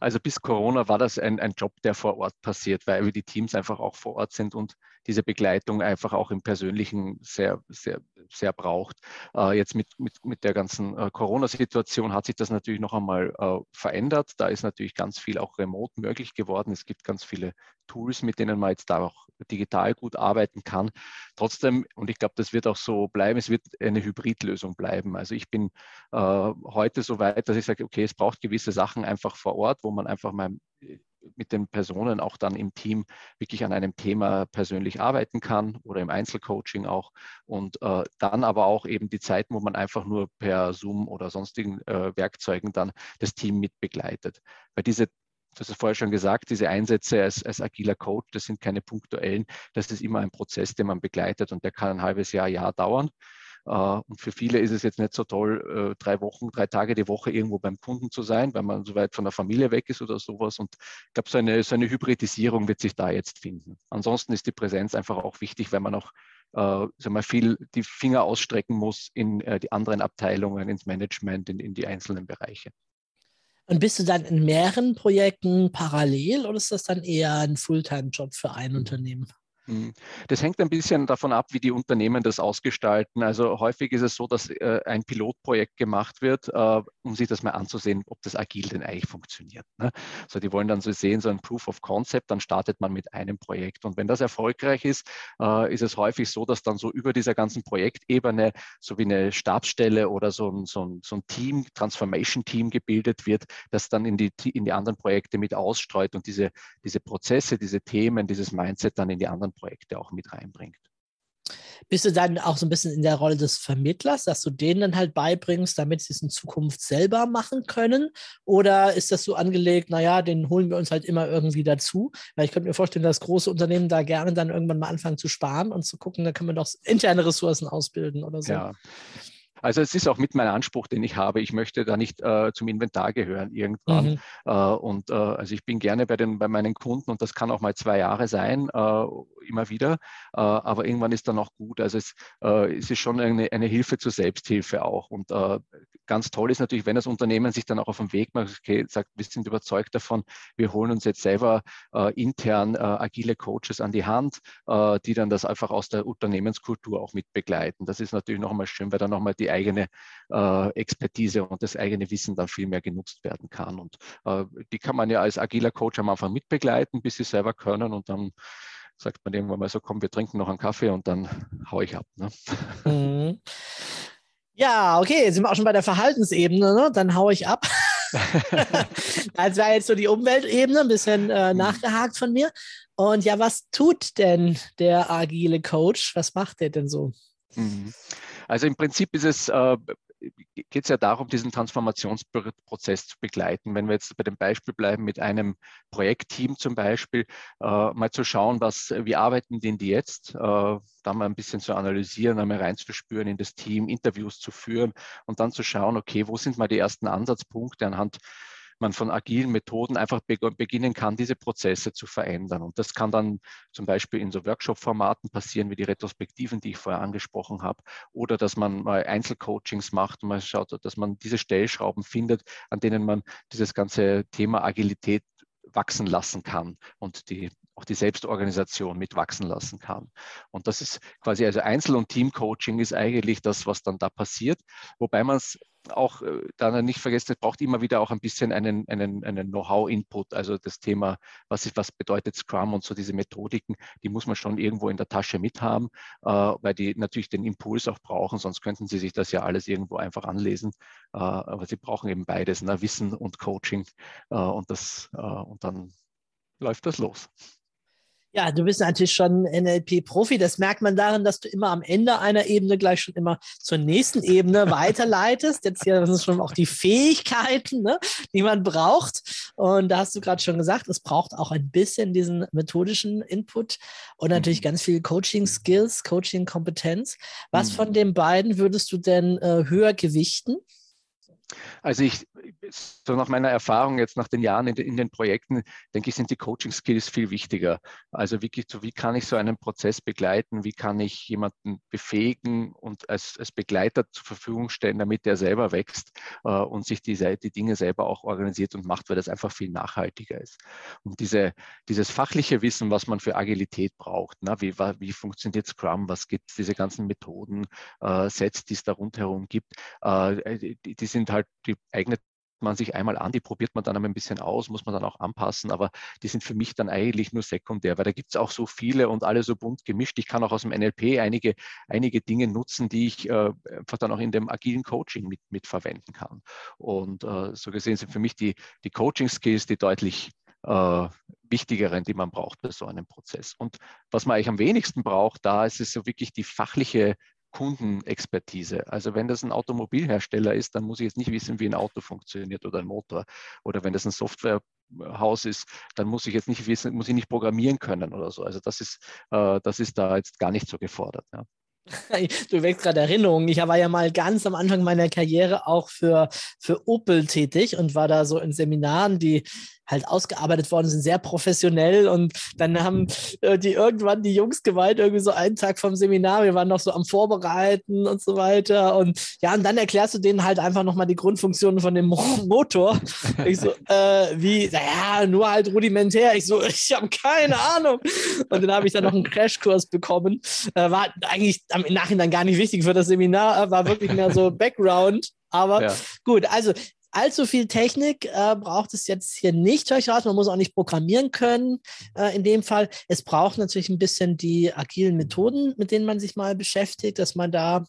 Also bis Corona war das ein, ein Job, der vor Ort passiert, weil die Teams einfach auch vor Ort sind und diese Begleitung einfach auch im Persönlichen sehr, sehr, sehr braucht. Äh, jetzt mit, mit, mit der ganzen äh, Corona-Situation hat sich das natürlich noch einmal äh, verändert. Da ist natürlich ganz viel auch remote möglich geworden. Es gibt ganz viele Tools, mit denen man jetzt da auch digital gut arbeiten kann. Trotzdem, und ich glaube, das wird auch so bleiben, es wird eine Hybridlösung bleiben. Also ich bin heute so weit, dass ich sage, okay, es braucht gewisse Sachen einfach vor Ort, wo man einfach mal mit den Personen auch dann im Team wirklich an einem Thema persönlich arbeiten kann oder im Einzelcoaching auch. Und äh, dann aber auch eben die Zeiten, wo man einfach nur per Zoom oder sonstigen äh, Werkzeugen dann das Team mit begleitet. Weil diese hast es vorher schon gesagt, diese Einsätze als, als agiler Coach, das sind keine punktuellen, das ist immer ein Prozess, den man begleitet und der kann ein halbes Jahr, Jahr dauern. Uh, und für viele ist es jetzt nicht so toll, uh, drei Wochen, drei Tage die Woche irgendwo beim Kunden zu sein, weil man so weit von der Familie weg ist oder sowas. Und ich glaube, so eine, so eine Hybridisierung wird sich da jetzt finden. Ansonsten ist die Präsenz einfach auch wichtig, weil man auch uh, sagen viel die Finger ausstrecken muss in die anderen Abteilungen, ins Management, in, in die einzelnen Bereiche. Und bist du dann in mehreren Projekten parallel oder ist das dann eher ein Fulltime-Job für ein Unternehmen? Das hängt ein bisschen davon ab, wie die Unternehmen das ausgestalten. Also häufig ist es so, dass äh, ein Pilotprojekt gemacht wird, äh, um sich das mal anzusehen, ob das agil denn eigentlich funktioniert. Ne? Also die wollen dann so sehen, so ein Proof of Concept, dann startet man mit einem Projekt. Und wenn das erfolgreich ist, äh, ist es häufig so, dass dann so über dieser ganzen Projektebene so wie eine Stabsstelle oder so ein, so ein, so ein Team, Transformation-Team gebildet wird, das dann in die, in die anderen Projekte mit ausstreut und diese, diese Prozesse, diese Themen, dieses Mindset dann in die anderen Projekte auch mit reinbringt. Bist du dann auch so ein bisschen in der Rolle des Vermittlers, dass du denen dann halt beibringst, damit sie es in Zukunft selber machen können? Oder ist das so angelegt, naja, den holen wir uns halt immer irgendwie dazu? Weil ich könnte mir vorstellen, dass große Unternehmen da gerne dann irgendwann mal anfangen zu sparen und zu gucken, da kann man doch interne Ressourcen ausbilden oder so. Ja. Also es ist auch mit meinem Anspruch, den ich habe. Ich möchte da nicht äh, zum Inventar gehören irgendwann. Mhm. Äh, und äh, also ich bin gerne bei, den, bei meinen Kunden und das kann auch mal zwei Jahre sein, äh, immer wieder. Äh, aber irgendwann ist dann auch gut. Also es, äh, es ist schon eine, eine Hilfe zur Selbsthilfe auch. Und ganz toll ist natürlich, wenn das Unternehmen sich dann auch auf den Weg macht, okay, sagt, wir sind überzeugt davon, wir holen uns jetzt selber intern agile Coaches an die Hand, die dann das einfach aus der Unternehmenskultur auch mit begleiten. Das ist natürlich nochmal schön, weil dann nochmal die eigene äh, Expertise und das eigene Wissen dann viel mehr genutzt werden kann. Und äh, die kann man ja als agiler Coach am Anfang mitbegleiten, bis sie selber können und dann sagt man irgendwann mal so, komm, wir trinken noch einen Kaffee und dann hau ich ab. Ne? Mhm. Ja, okay, jetzt sind wir auch schon bei der Verhaltensebene, ne? dann hau ich ab. das war jetzt so die Umweltebene, ein bisschen äh, nachgehakt von mir. Und ja, was tut denn der agile Coach? Was macht der denn so? Mhm. Also im Prinzip ist es, äh, geht es ja darum, diesen Transformationsprozess zu begleiten. Wenn wir jetzt bei dem Beispiel bleiben mit einem Projektteam zum Beispiel, äh, mal zu schauen, was, wie arbeiten denn die jetzt, äh, da mal ein bisschen zu analysieren, einmal reinzuspüren in das Team, Interviews zu führen und dann zu schauen, okay, wo sind mal die ersten Ansatzpunkte anhand man von agilen Methoden einfach beginnen kann, diese Prozesse zu verändern. Und das kann dann zum Beispiel in so Workshop-Formaten passieren, wie die Retrospektiven, die ich vorher angesprochen habe, oder dass man mal Einzelcoachings macht und man schaut, dass man diese Stellschrauben findet, an denen man dieses ganze Thema Agilität wachsen lassen kann und die auch die Selbstorganisation mitwachsen lassen kann. Und das ist quasi, also Einzel- und Teamcoaching ist eigentlich das, was dann da passiert, wobei man es auch äh, dann nicht vergessen, es braucht immer wieder auch ein bisschen einen, einen, einen Know-how-Input, also das Thema, was, ist, was bedeutet Scrum und so diese Methodiken, die muss man schon irgendwo in der Tasche mithaben, äh, weil die natürlich den Impuls auch brauchen, sonst könnten sie sich das ja alles irgendwo einfach anlesen, äh, aber sie brauchen eben beides, ne? Wissen und Coaching äh, und, das, äh, und dann läuft das los. Ja, du bist natürlich schon NLP-Profi. Das merkt man darin, dass du immer am Ende einer Ebene gleich schon immer zur nächsten Ebene weiterleitest. Jetzt hier sind schon auch die Fähigkeiten, ne, die man braucht. Und da hast du gerade schon gesagt, es braucht auch ein bisschen diesen methodischen Input und natürlich ganz viel Coaching-Skills, Coaching-Kompetenz. Was von den beiden würdest du denn äh, höher gewichten? Also ich, so nach meiner Erfahrung jetzt nach den Jahren in, in, den Projekten, denke ich, sind die Coaching-Skills viel wichtiger. Also so, wie kann ich so einen Prozess begleiten? Wie kann ich jemanden befähigen und als, als Begleiter zur Verfügung stellen, damit er selber wächst äh, und sich die, die Dinge selber auch organisiert und macht, weil das einfach viel nachhaltiger ist. Und diese, dieses fachliche Wissen, was man für Agilität braucht, na, wie, wie funktioniert Scrum, was gibt es, diese ganzen Methoden, äh, Sets, die es da rundherum gibt, äh, die, die sind halt halt, die eignet man sich einmal an, die probiert man dann ein bisschen aus, muss man dann auch anpassen, aber die sind für mich dann eigentlich nur sekundär, weil da gibt es auch so viele und alle so bunt gemischt. Ich kann auch aus dem NLP einige, einige Dinge nutzen, die ich äh, einfach dann auch in dem agilen Coaching mit, mit kann. Und äh, so gesehen sind für mich die, die Coaching-Skills die deutlich äh, wichtigeren, die man braucht bei so einem Prozess. Und was man eigentlich am wenigsten braucht, da ist es so wirklich die fachliche Kundenexpertise. Also wenn das ein Automobilhersteller ist, dann muss ich jetzt nicht wissen, wie ein Auto funktioniert oder ein Motor. Oder wenn das ein Softwarehaus ist, dann muss ich jetzt nicht wissen, muss ich nicht programmieren können oder so. Also das ist, äh, das ist da jetzt gar nicht so gefordert. Ja. Du wächst gerade Erinnerungen. Ich war ja mal ganz am Anfang meiner Karriere auch für, für Opel tätig und war da so in Seminaren, die halt ausgearbeitet worden sind, sehr professionell. Und dann haben äh, die irgendwann die Jungs gemeint, irgendwie so einen Tag vom Seminar, wir waren noch so am Vorbereiten und so weiter. Und ja, und dann erklärst du denen halt einfach nochmal die Grundfunktionen von dem Motor. Ich so, äh, wie, naja, nur halt rudimentär. Ich so, ich habe keine Ahnung. Und dann habe ich dann noch einen Crashkurs bekommen. Äh, war eigentlich im Nachhinein gar nicht wichtig für das Seminar, war wirklich mehr so Background. Aber ja. gut, also allzu viel Technik äh, braucht es jetzt hier nicht, höre ich raus. Man muss auch nicht programmieren können äh, in dem Fall. Es braucht natürlich ein bisschen die agilen Methoden, mit denen man sich mal beschäftigt, dass man da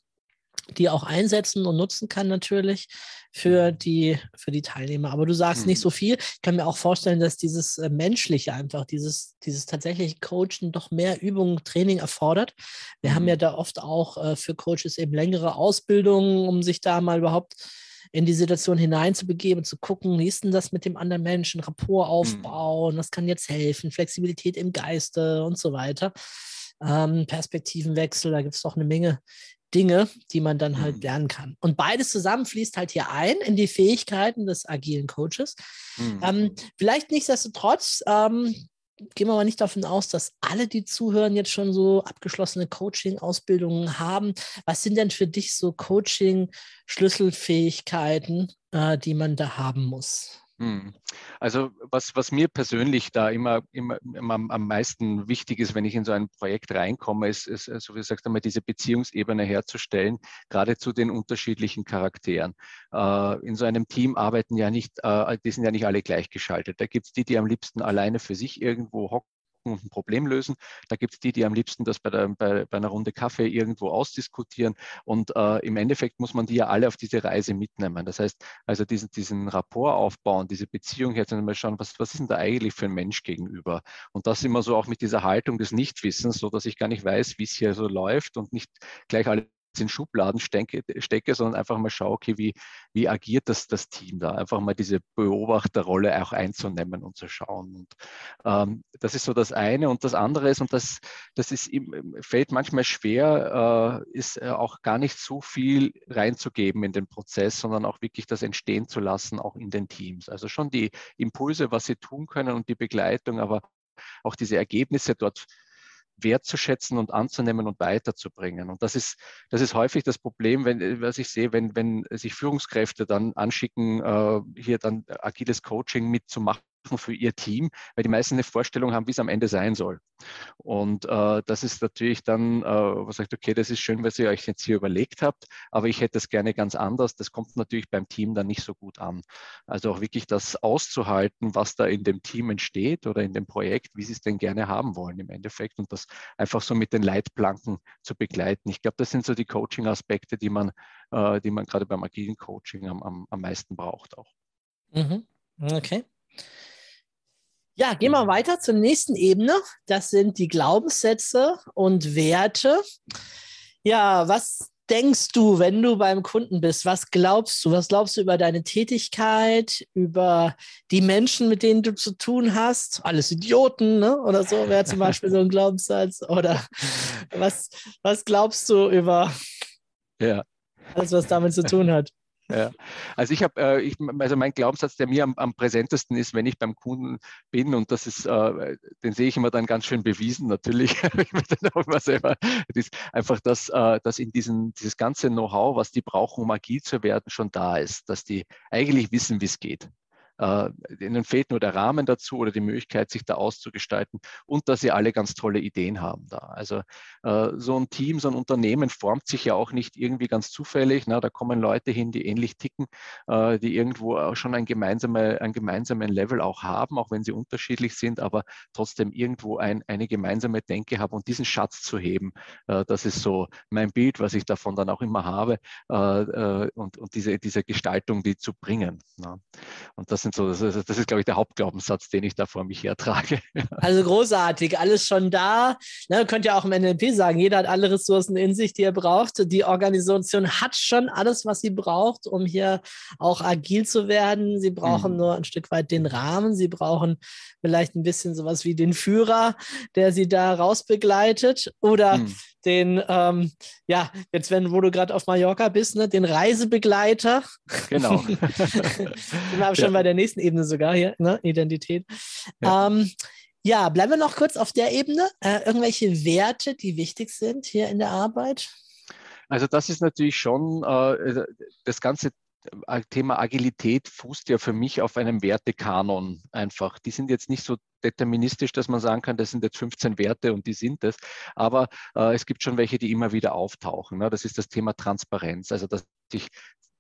die auch einsetzen und nutzen kann natürlich für die, für die Teilnehmer. Aber du sagst mhm. nicht so viel. Ich kann mir auch vorstellen, dass dieses äh, Menschliche einfach, dieses, dieses tatsächliche Coachen doch mehr Übung, Training erfordert. Wir mhm. haben ja da oft auch äh, für Coaches eben längere Ausbildungen, um sich da mal überhaupt in die Situation hineinzubegeben, zu gucken, wie ist denn das mit dem anderen Menschen, Rapport mhm. aufbauen, was kann jetzt helfen, Flexibilität im Geiste und so weiter. Ähm, Perspektivenwechsel, da gibt es doch eine Menge Dinge, die man dann halt mhm. lernen kann. Und beides zusammen fließt halt hier ein in die Fähigkeiten des agilen Coaches. Mhm. Ähm, vielleicht nichtsdestotrotz, ähm, gehen wir mal nicht davon aus, dass alle, die zuhören, jetzt schon so abgeschlossene Coaching-Ausbildungen haben. Was sind denn für dich so Coaching-Schlüsselfähigkeiten, äh, die man da haben muss? Hm. Also was, was mir persönlich da immer, immer, immer am meisten wichtig ist, wenn ich in so ein Projekt reinkomme, ist, ist so wie gesagt einmal diese Beziehungsebene herzustellen, gerade zu den unterschiedlichen Charakteren. Äh, in so einem Team arbeiten ja nicht, äh, die sind ja nicht alle gleichgeschaltet. Da gibt es die, die am liebsten alleine für sich irgendwo hocken und ein Problem lösen. Da gibt es die, die am liebsten das bei, der, bei, bei einer Runde Kaffee irgendwo ausdiskutieren. Und äh, im Endeffekt muss man die ja alle auf diese Reise mitnehmen. Das heißt, also diesen, diesen Rapport aufbauen, diese Beziehung herzustellen, mal schauen, was, was ist denn da eigentlich für ein Mensch gegenüber? Und das immer so auch mit dieser Haltung des Nichtwissens, so dass ich gar nicht weiß, wie es hier so läuft und nicht gleich alle in Schubladen stecke, stecke, sondern einfach mal schaue, okay, wie, wie agiert das, das Team da? Einfach mal diese Beobachterrolle auch einzunehmen und zu schauen. Und ähm, das ist so das eine. Und das andere ist, und das, das ist, fällt manchmal schwer, äh, ist äh, auch gar nicht so viel reinzugeben in den Prozess, sondern auch wirklich das entstehen zu lassen, auch in den Teams. Also schon die Impulse, was sie tun können und die Begleitung, aber auch diese Ergebnisse dort wertzuschätzen und anzunehmen und weiterzubringen. Und das ist, das ist häufig das Problem, wenn, was ich sehe, wenn, wenn sich Führungskräfte dann anschicken, äh, hier dann agiles Coaching mitzumachen für ihr Team, weil die meisten eine Vorstellung haben, wie es am Ende sein soll. Und äh, das ist natürlich dann, äh, was sagt, okay, das ist schön, was ihr euch jetzt hier überlegt habt, aber ich hätte es gerne ganz anders. Das kommt natürlich beim Team dann nicht so gut an. Also auch wirklich das auszuhalten, was da in dem Team entsteht oder in dem Projekt, wie sie es denn gerne haben wollen im Endeffekt und das einfach so mit den Leitplanken zu begleiten. Ich glaube, das sind so die Coaching-Aspekte, die man, äh, die man gerade beim agilen Coaching am, am, am meisten braucht auch. Mhm. Okay. Ja, gehen wir weiter zur nächsten Ebene. Das sind die Glaubenssätze und Werte. Ja, was denkst du, wenn du beim Kunden bist? Was glaubst du? Was glaubst du über deine Tätigkeit, über die Menschen, mit denen du zu tun hast? Alles Idioten, ne? Oder so wäre zum Beispiel so ein Glaubenssatz. Oder was, was glaubst du über ja. alles, was damit zu tun hat? Ja. Also ich habe, äh, also mein Glaubenssatz, der mir am, am, präsentesten ist, wenn ich beim Kunden bin, und das ist, äh, den sehe ich immer dann ganz schön bewiesen, natürlich, ich dann auch immer selber, das ist einfach, dass, äh, dass in diesen, dieses ganze Know-how, was die brauchen, um agil zu werden, schon da ist, dass die eigentlich wissen, wie es geht. Äh, ihnen fehlt nur der Rahmen dazu oder die Möglichkeit, sich da auszugestalten und dass sie alle ganz tolle Ideen haben da. Also äh, so ein Team, so ein Unternehmen formt sich ja auch nicht irgendwie ganz zufällig. Na, da kommen Leute hin, die ähnlich ticken, äh, die irgendwo schon ein, gemeinsame, ein gemeinsamen Level auch haben, auch wenn sie unterschiedlich sind, aber trotzdem irgendwo ein, eine gemeinsame Denke haben und diesen Schatz zu heben. das ist so mein Bild, was ich davon dann auch immer habe und, und diese, diese Gestaltung, die zu bringen. Und das sind so, das ist, das ist, glaube ich, der Hauptglaubenssatz, den ich da vor mich hertrage. Also großartig, alles schon da. Ne, könnt ihr auch im NLP sagen, jeder hat alle Ressourcen in sich, die er braucht. Die Organisation hat schon alles, was sie braucht, um hier auch agil zu werden. Sie brauchen mhm. nur ein Stück weit den Rahmen. Sie brauchen vielleicht ein bisschen sowas wie den Führer, der sie da rausbegleitet. Oder mhm den, ähm, ja, jetzt wenn, wo du gerade auf Mallorca bist, ne, den Reisebegleiter. Genau. habe ich schon bei der nächsten Ebene sogar hier, ne, Identität. Ja. Ähm, ja, bleiben wir noch kurz auf der Ebene. Äh, irgendwelche Werte, die wichtig sind hier in der Arbeit? Also das ist natürlich schon äh, das ganze äh, Thema Agilität fußt ja für mich auf einem Wertekanon einfach. Die sind jetzt nicht so deterministisch, dass man sagen kann, das sind jetzt 15 Werte und die sind es. Aber äh, es gibt schon welche, die immer wieder auftauchen. Ne? Das ist das Thema Transparenz. Also, dass ich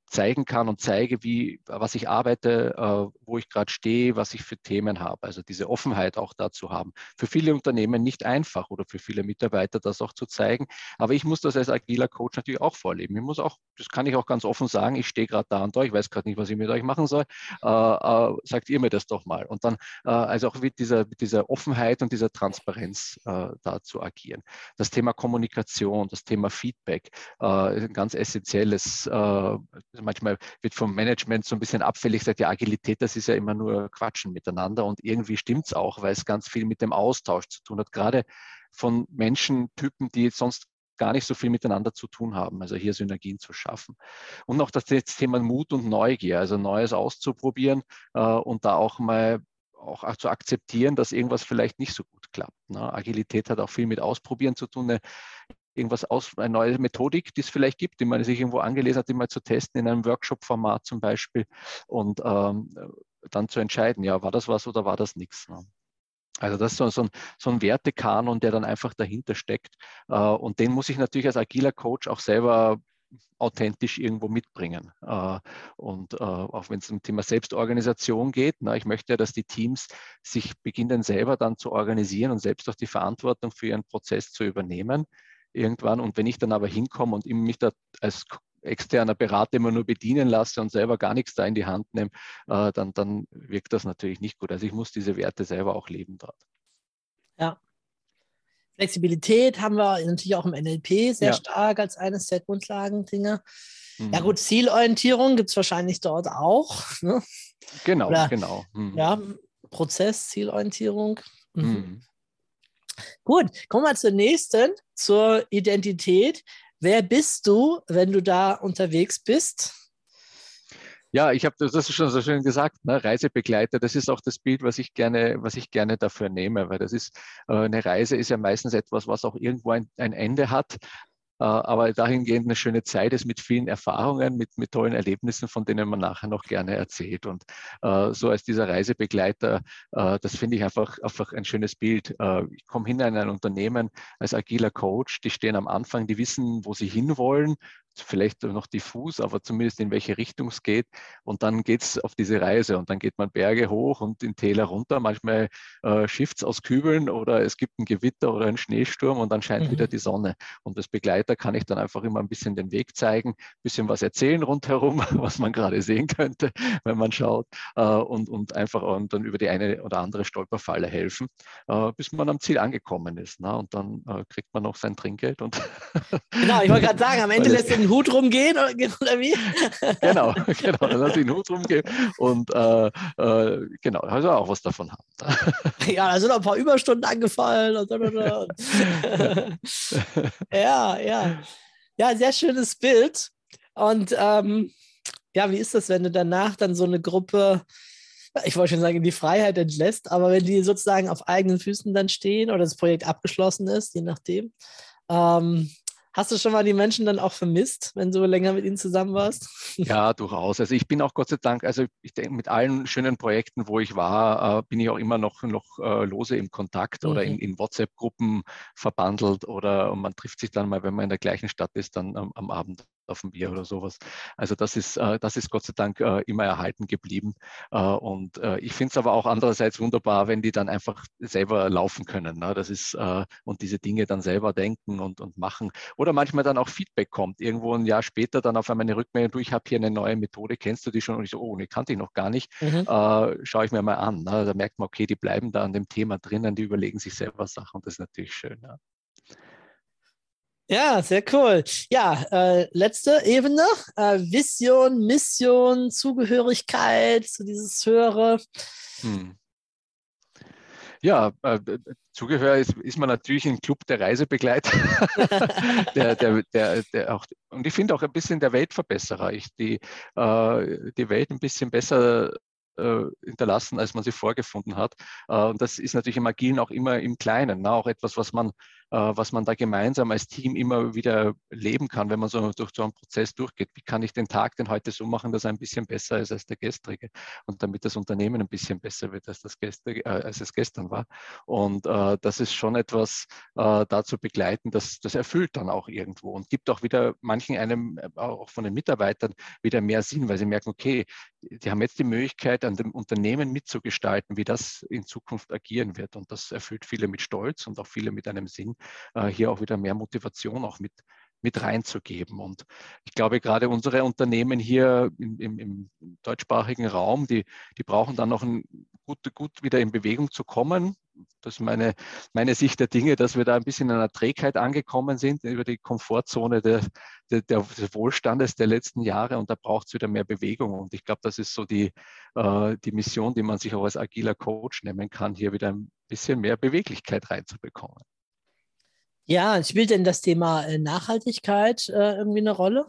zeigen kann und zeige, wie, was ich arbeite, äh, wo ich gerade stehe, was ich für Themen habe. Also diese Offenheit auch dazu haben. Für viele Unternehmen nicht einfach oder für viele Mitarbeiter das auch zu zeigen. Aber ich muss das als agiler Coach natürlich auch vorleben. Ich muss auch, das kann ich auch ganz offen sagen, ich stehe gerade da und da, ich weiß gerade nicht, was ich mit euch machen soll. Äh, äh, sagt ihr mir das doch mal. Und dann äh, also auch mit dieser, mit dieser Offenheit und dieser Transparenz äh, da zu agieren. Das Thema Kommunikation, das Thema Feedback, äh, ein ganz essentielles also manchmal wird vom Management so ein bisschen abfällig gesagt, ja, Agilität, das ist ja immer nur Quatschen miteinander und irgendwie stimmt es auch, weil es ganz viel mit dem Austausch zu tun hat, gerade von Menschentypen, die sonst gar nicht so viel miteinander zu tun haben, also hier Synergien zu schaffen. Und auch das Thema Mut und Neugier, also Neues auszuprobieren äh, und da auch mal auch zu akzeptieren, dass irgendwas vielleicht nicht so gut klappt. Ne? Agilität hat auch viel mit Ausprobieren zu tun. Eine irgendwas aus, eine neue Methodik, die es vielleicht gibt, die man sich irgendwo angelesen hat, die mal zu testen in einem Workshop-Format zum Beispiel und ähm, dann zu entscheiden, ja, war das was oder war das nichts. Ne? Also das ist so, so, ein, so ein Wertekanon, der dann einfach dahinter steckt. Äh, und den muss ich natürlich als agiler Coach auch selber authentisch irgendwo mitbringen. Äh, und äh, auch wenn es um Thema Selbstorganisation geht, na, ich möchte ja, dass die Teams sich beginnen selber dann zu organisieren und selbst auch die Verantwortung für ihren Prozess zu übernehmen irgendwann. Und wenn ich dann aber hinkomme und mich da als externer Berater immer nur bedienen lasse und selber gar nichts da in die Hand nehme, äh, dann, dann wirkt das natürlich nicht gut. Also ich muss diese Werte selber auch leben dort. Ja. Flexibilität haben wir natürlich auch im NLP sehr ja. stark als eines der Grundlagendinge. Mhm. Ja gut, Zielorientierung gibt es wahrscheinlich dort auch. Ne? Genau, Oder, genau. Mhm. Ja, Prozess, Zielorientierung. Mhm. Gut, kommen wir zur nächsten, zur Identität. Wer bist du, wenn du da unterwegs bist? Ja, ich habe das, das schon so schön gesagt, ne? Reisebegleiter, das ist auch das Bild, was ich gerne, was ich gerne dafür nehme, weil das ist, äh, eine Reise ist ja meistens etwas, was auch irgendwo ein, ein Ende hat, aber dahingehend eine schöne Zeit ist mit vielen Erfahrungen, mit, mit tollen Erlebnissen, von denen man nachher noch gerne erzählt. Und äh, so als dieser Reisebegleiter, äh, das finde ich einfach, einfach ein schönes Bild. Äh, ich komme hin in ein Unternehmen als agiler Coach, die stehen am Anfang, die wissen, wo sie hinwollen, vielleicht noch diffus, aber zumindest in welche Richtung es geht. Und dann geht es auf diese Reise und dann geht man Berge hoch und in Täler runter. Manchmal äh, schifft es aus Kübeln oder es gibt ein Gewitter oder einen Schneesturm und dann scheint mhm. wieder die Sonne. Und als Begleiter kann ich dann einfach immer ein bisschen den Weg zeigen, ein bisschen was erzählen rundherum, was man gerade sehen könnte, wenn man schaut äh, und, und einfach und dann über die eine oder andere Stolperfalle helfen, äh, bis man am Ziel angekommen ist. Ne? Und dann äh, kriegt man noch sein Trinkgeld. Und genau, ich wollte gerade sagen, am Ende lässt den Hut rumgehen oder, oder wie? genau, genau, dann lass den Hut rumgehen und äh, äh, genau, also auch was davon haben. ja, da sind auch ein paar Überstunden angefallen. Und, und, und. ja, ja. Ja, sehr schönes Bild. Und ähm, ja, wie ist das, wenn du danach dann so eine Gruppe, ich wollte schon sagen, in die Freiheit entlässt, aber wenn die sozusagen auf eigenen Füßen dann stehen oder das Projekt abgeschlossen ist, je nachdem. Ähm, Hast du schon mal die Menschen dann auch vermisst, wenn du länger mit ihnen zusammen warst? Ja, durchaus. Also ich bin auch Gott sei Dank, also ich denke, mit allen schönen Projekten, wo ich war, äh, bin ich auch immer noch, noch äh, lose im Kontakt mhm. oder in, in WhatsApp-Gruppen verbandelt oder man trifft sich dann mal, wenn man in der gleichen Stadt ist, dann am, am Abend auf ein Bier oder sowas. Also das ist, äh, das ist Gott sei Dank äh, immer erhalten geblieben. Äh, und ich finde es aber auch andererseits wunderbar, wenn die dann einfach selber laufen können. Ne? Das ist, und diese Dinge dann selber denken und, und machen. Oder manchmal dann auch Feedback kommt. Irgendwo ein Jahr später dann auf einmal eine Rückmeldung, du, ich habe hier eine neue Methode, kennst du die schon? Und ich so, oh, ne, kannte ich noch gar nicht. Mhm. Schaue ich mir mal an. Ne? Da merkt man, okay, die bleiben da an dem Thema drinnen, die überlegen sich selber Sachen und das ist natürlich schön. Ja. Ja, sehr cool. Ja, äh, letzte Ebene, äh, Vision, Mission, Zugehörigkeit zu dieses Höhere. Hm. Ja, äh, Zugehör ist, ist, man natürlich im Club der Reisebegleiter, der, der, der, der auch, und ich finde auch ein bisschen der Weltverbesserer. Ich die, äh, die Welt ein bisschen besser äh, hinterlassen, als man sie vorgefunden hat. Äh, und das ist natürlich im Agilen auch immer im Kleinen, ne? auch etwas, was man äh, was man da gemeinsam als Team immer wieder leben kann, wenn man so durch so einen Prozess durchgeht. Wie kann ich den Tag denn heute so machen, dass er ein bisschen besser ist als der gestrige und damit das Unternehmen ein bisschen besser wird, als, das gestrige, äh, als es gestern war. Und äh, das ist schon etwas äh, dazu begleiten, dass das erfüllt dann auch irgendwo und gibt auch wieder manchen einem, auch von den Mitarbeitern, wieder mehr Sinn, weil sie merken, okay, die haben jetzt die Möglichkeit, an dem Unternehmen mitzugestalten, wie das in Zukunft agieren wird. Und das erfüllt viele mit Stolz und auch viele mit einem Sinn, äh, hier auch wieder mehr Motivation auch mit, mit reinzugeben. Und ich glaube, gerade unsere Unternehmen hier im, im, im deutschsprachigen Raum, die, die brauchen dann noch ein gut, gut wieder in Bewegung zu kommen. Das ist meine, meine Sicht der Dinge, dass wir da ein bisschen in einer Trägheit angekommen sind über die Komfortzone der, der, des Wohlstandes der letzten Jahre und da braucht es wieder mehr Bewegung. Und ich glaube, das ist so die, äh, die Mission, die man sich auch als agiler Coach nehmen kann, hier wieder ein bisschen mehr Beweglichkeit reinzubekommen. Ja, spielt denn das Thema äh, Nachhaltigkeit äh, irgendwie eine Rolle?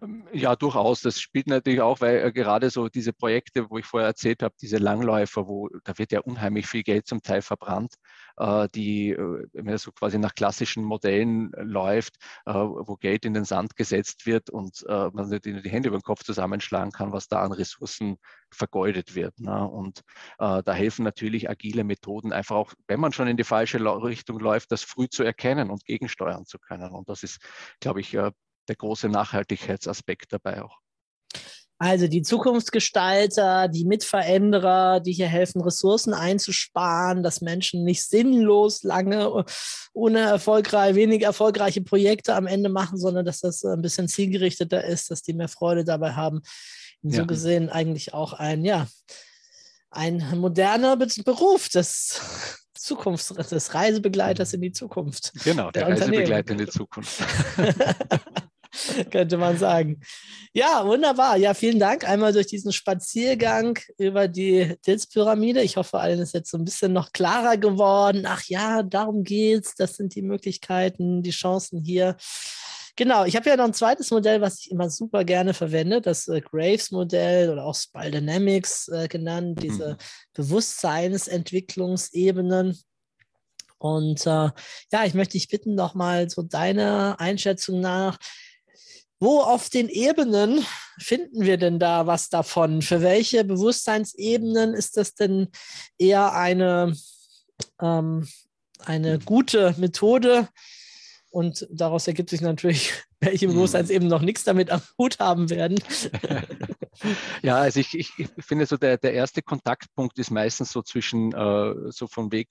Ähm, ja, durchaus. Das spielt natürlich auch, weil äh, gerade so diese Projekte, wo ich vorher erzählt habe, diese Langläufer, wo da wird ja unheimlich viel Geld zum Teil verbrannt, äh, die, äh, wenn das so quasi nach klassischen Modellen äh, läuft, äh, wo Geld in den Sand gesetzt wird und äh, man die, die Hände über den Kopf zusammenschlagen kann, was da an Ressourcen vergeudet wird. Ne? Und da helfen natürlich agile Methoden einfach auch, wenn man schon in die falsche Richtung läuft, das früh zu erkennen und gegensteuern zu können. Und das ist, glaube ich, der große Nachhaltigkeitsaspekt dabei auch. Also die Zukunftsgestalter, die Mitveränderer, die hier helfen, Ressourcen einzusparen, dass Menschen nicht sinnlos lange ohne erfolgreich, wenig erfolgreiche Projekte am Ende machen, sondern dass das ein bisschen zielgerichteter ist, dass die mehr Freude dabei haben. Ja. so gesehen eigentlich auch ein, ja, ein moderner Beruf des Zukunfts, des Reisebegleiters in die Zukunft. Genau, der, der Reisebegleiter in die Zukunft. könnte man sagen. Ja, wunderbar. Ja, vielen Dank einmal durch diesen Spaziergang über die Dilz-Pyramide. Ich hoffe, allen ist jetzt so ein bisschen noch klarer geworden. Ach ja, darum geht's. Das sind die Möglichkeiten, die Chancen hier. Genau, ich habe ja noch ein zweites Modell, was ich immer super gerne verwende, das äh, Graves-Modell oder auch Spal Dynamics äh, genannt, diese mhm. Bewusstseinsentwicklungsebenen. Und äh, ja, ich möchte dich bitten, nochmal so deine Einschätzung nach, wo auf den Ebenen finden wir denn da was davon? Für welche Bewusstseinsebenen ist das denn eher eine, ähm, eine gute Methode? Und daraus ergibt sich natürlich, welche hm. Bewusstseinsebenen noch nichts damit am Hut haben werden. ja, also ich, ich, finde so, der, der erste Kontaktpunkt ist meistens so zwischen, äh, so vom Weg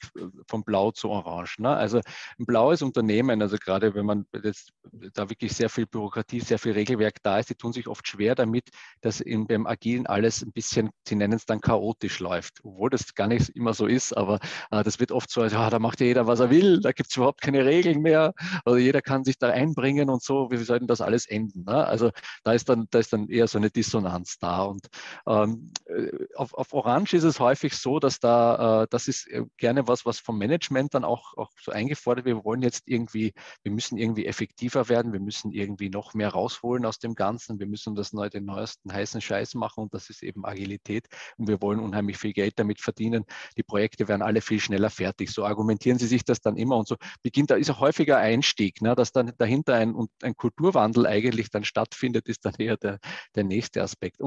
von Blau zu Orange. Ne? Also ein blaues Unternehmen, also gerade wenn man jetzt da wirklich sehr viel Bürokratie, sehr viel Regelwerk da ist, die tun sich oft schwer damit, dass in, beim Agilen alles ein bisschen, sie nennen es dann chaotisch läuft, obwohl das gar nicht immer so ist, aber äh, das wird oft so, also, ja, da macht ja jeder, was er will, da gibt es überhaupt keine Regeln mehr, oder jeder kann sich da einbringen und so, wie soll denn das alles enden? Ne? Also da ist dann, da ist dann eher so eine Dissonanz da. Und ähm, äh, auf, auf Orange ist es häufig so, dass da, äh, das ist äh, gerne was, was vom Management dann auch, auch so eingefordert wird. Wir wollen jetzt irgendwie, wir müssen irgendwie effektiver werden, wir müssen irgendwie noch mehr rausholen aus dem Ganzen, wir müssen das neu, den neuesten heißen Scheiß machen und das ist eben Agilität und wir wollen unheimlich viel Geld damit verdienen. Die Projekte werden alle viel schneller fertig. So argumentieren sie sich das dann immer und so beginnt, da ist ein häufiger Einstieg, ne, dass dann dahinter ein, ein Kulturwandel eigentlich dann stattfindet, ist dann eher der, der nächste Aspekt.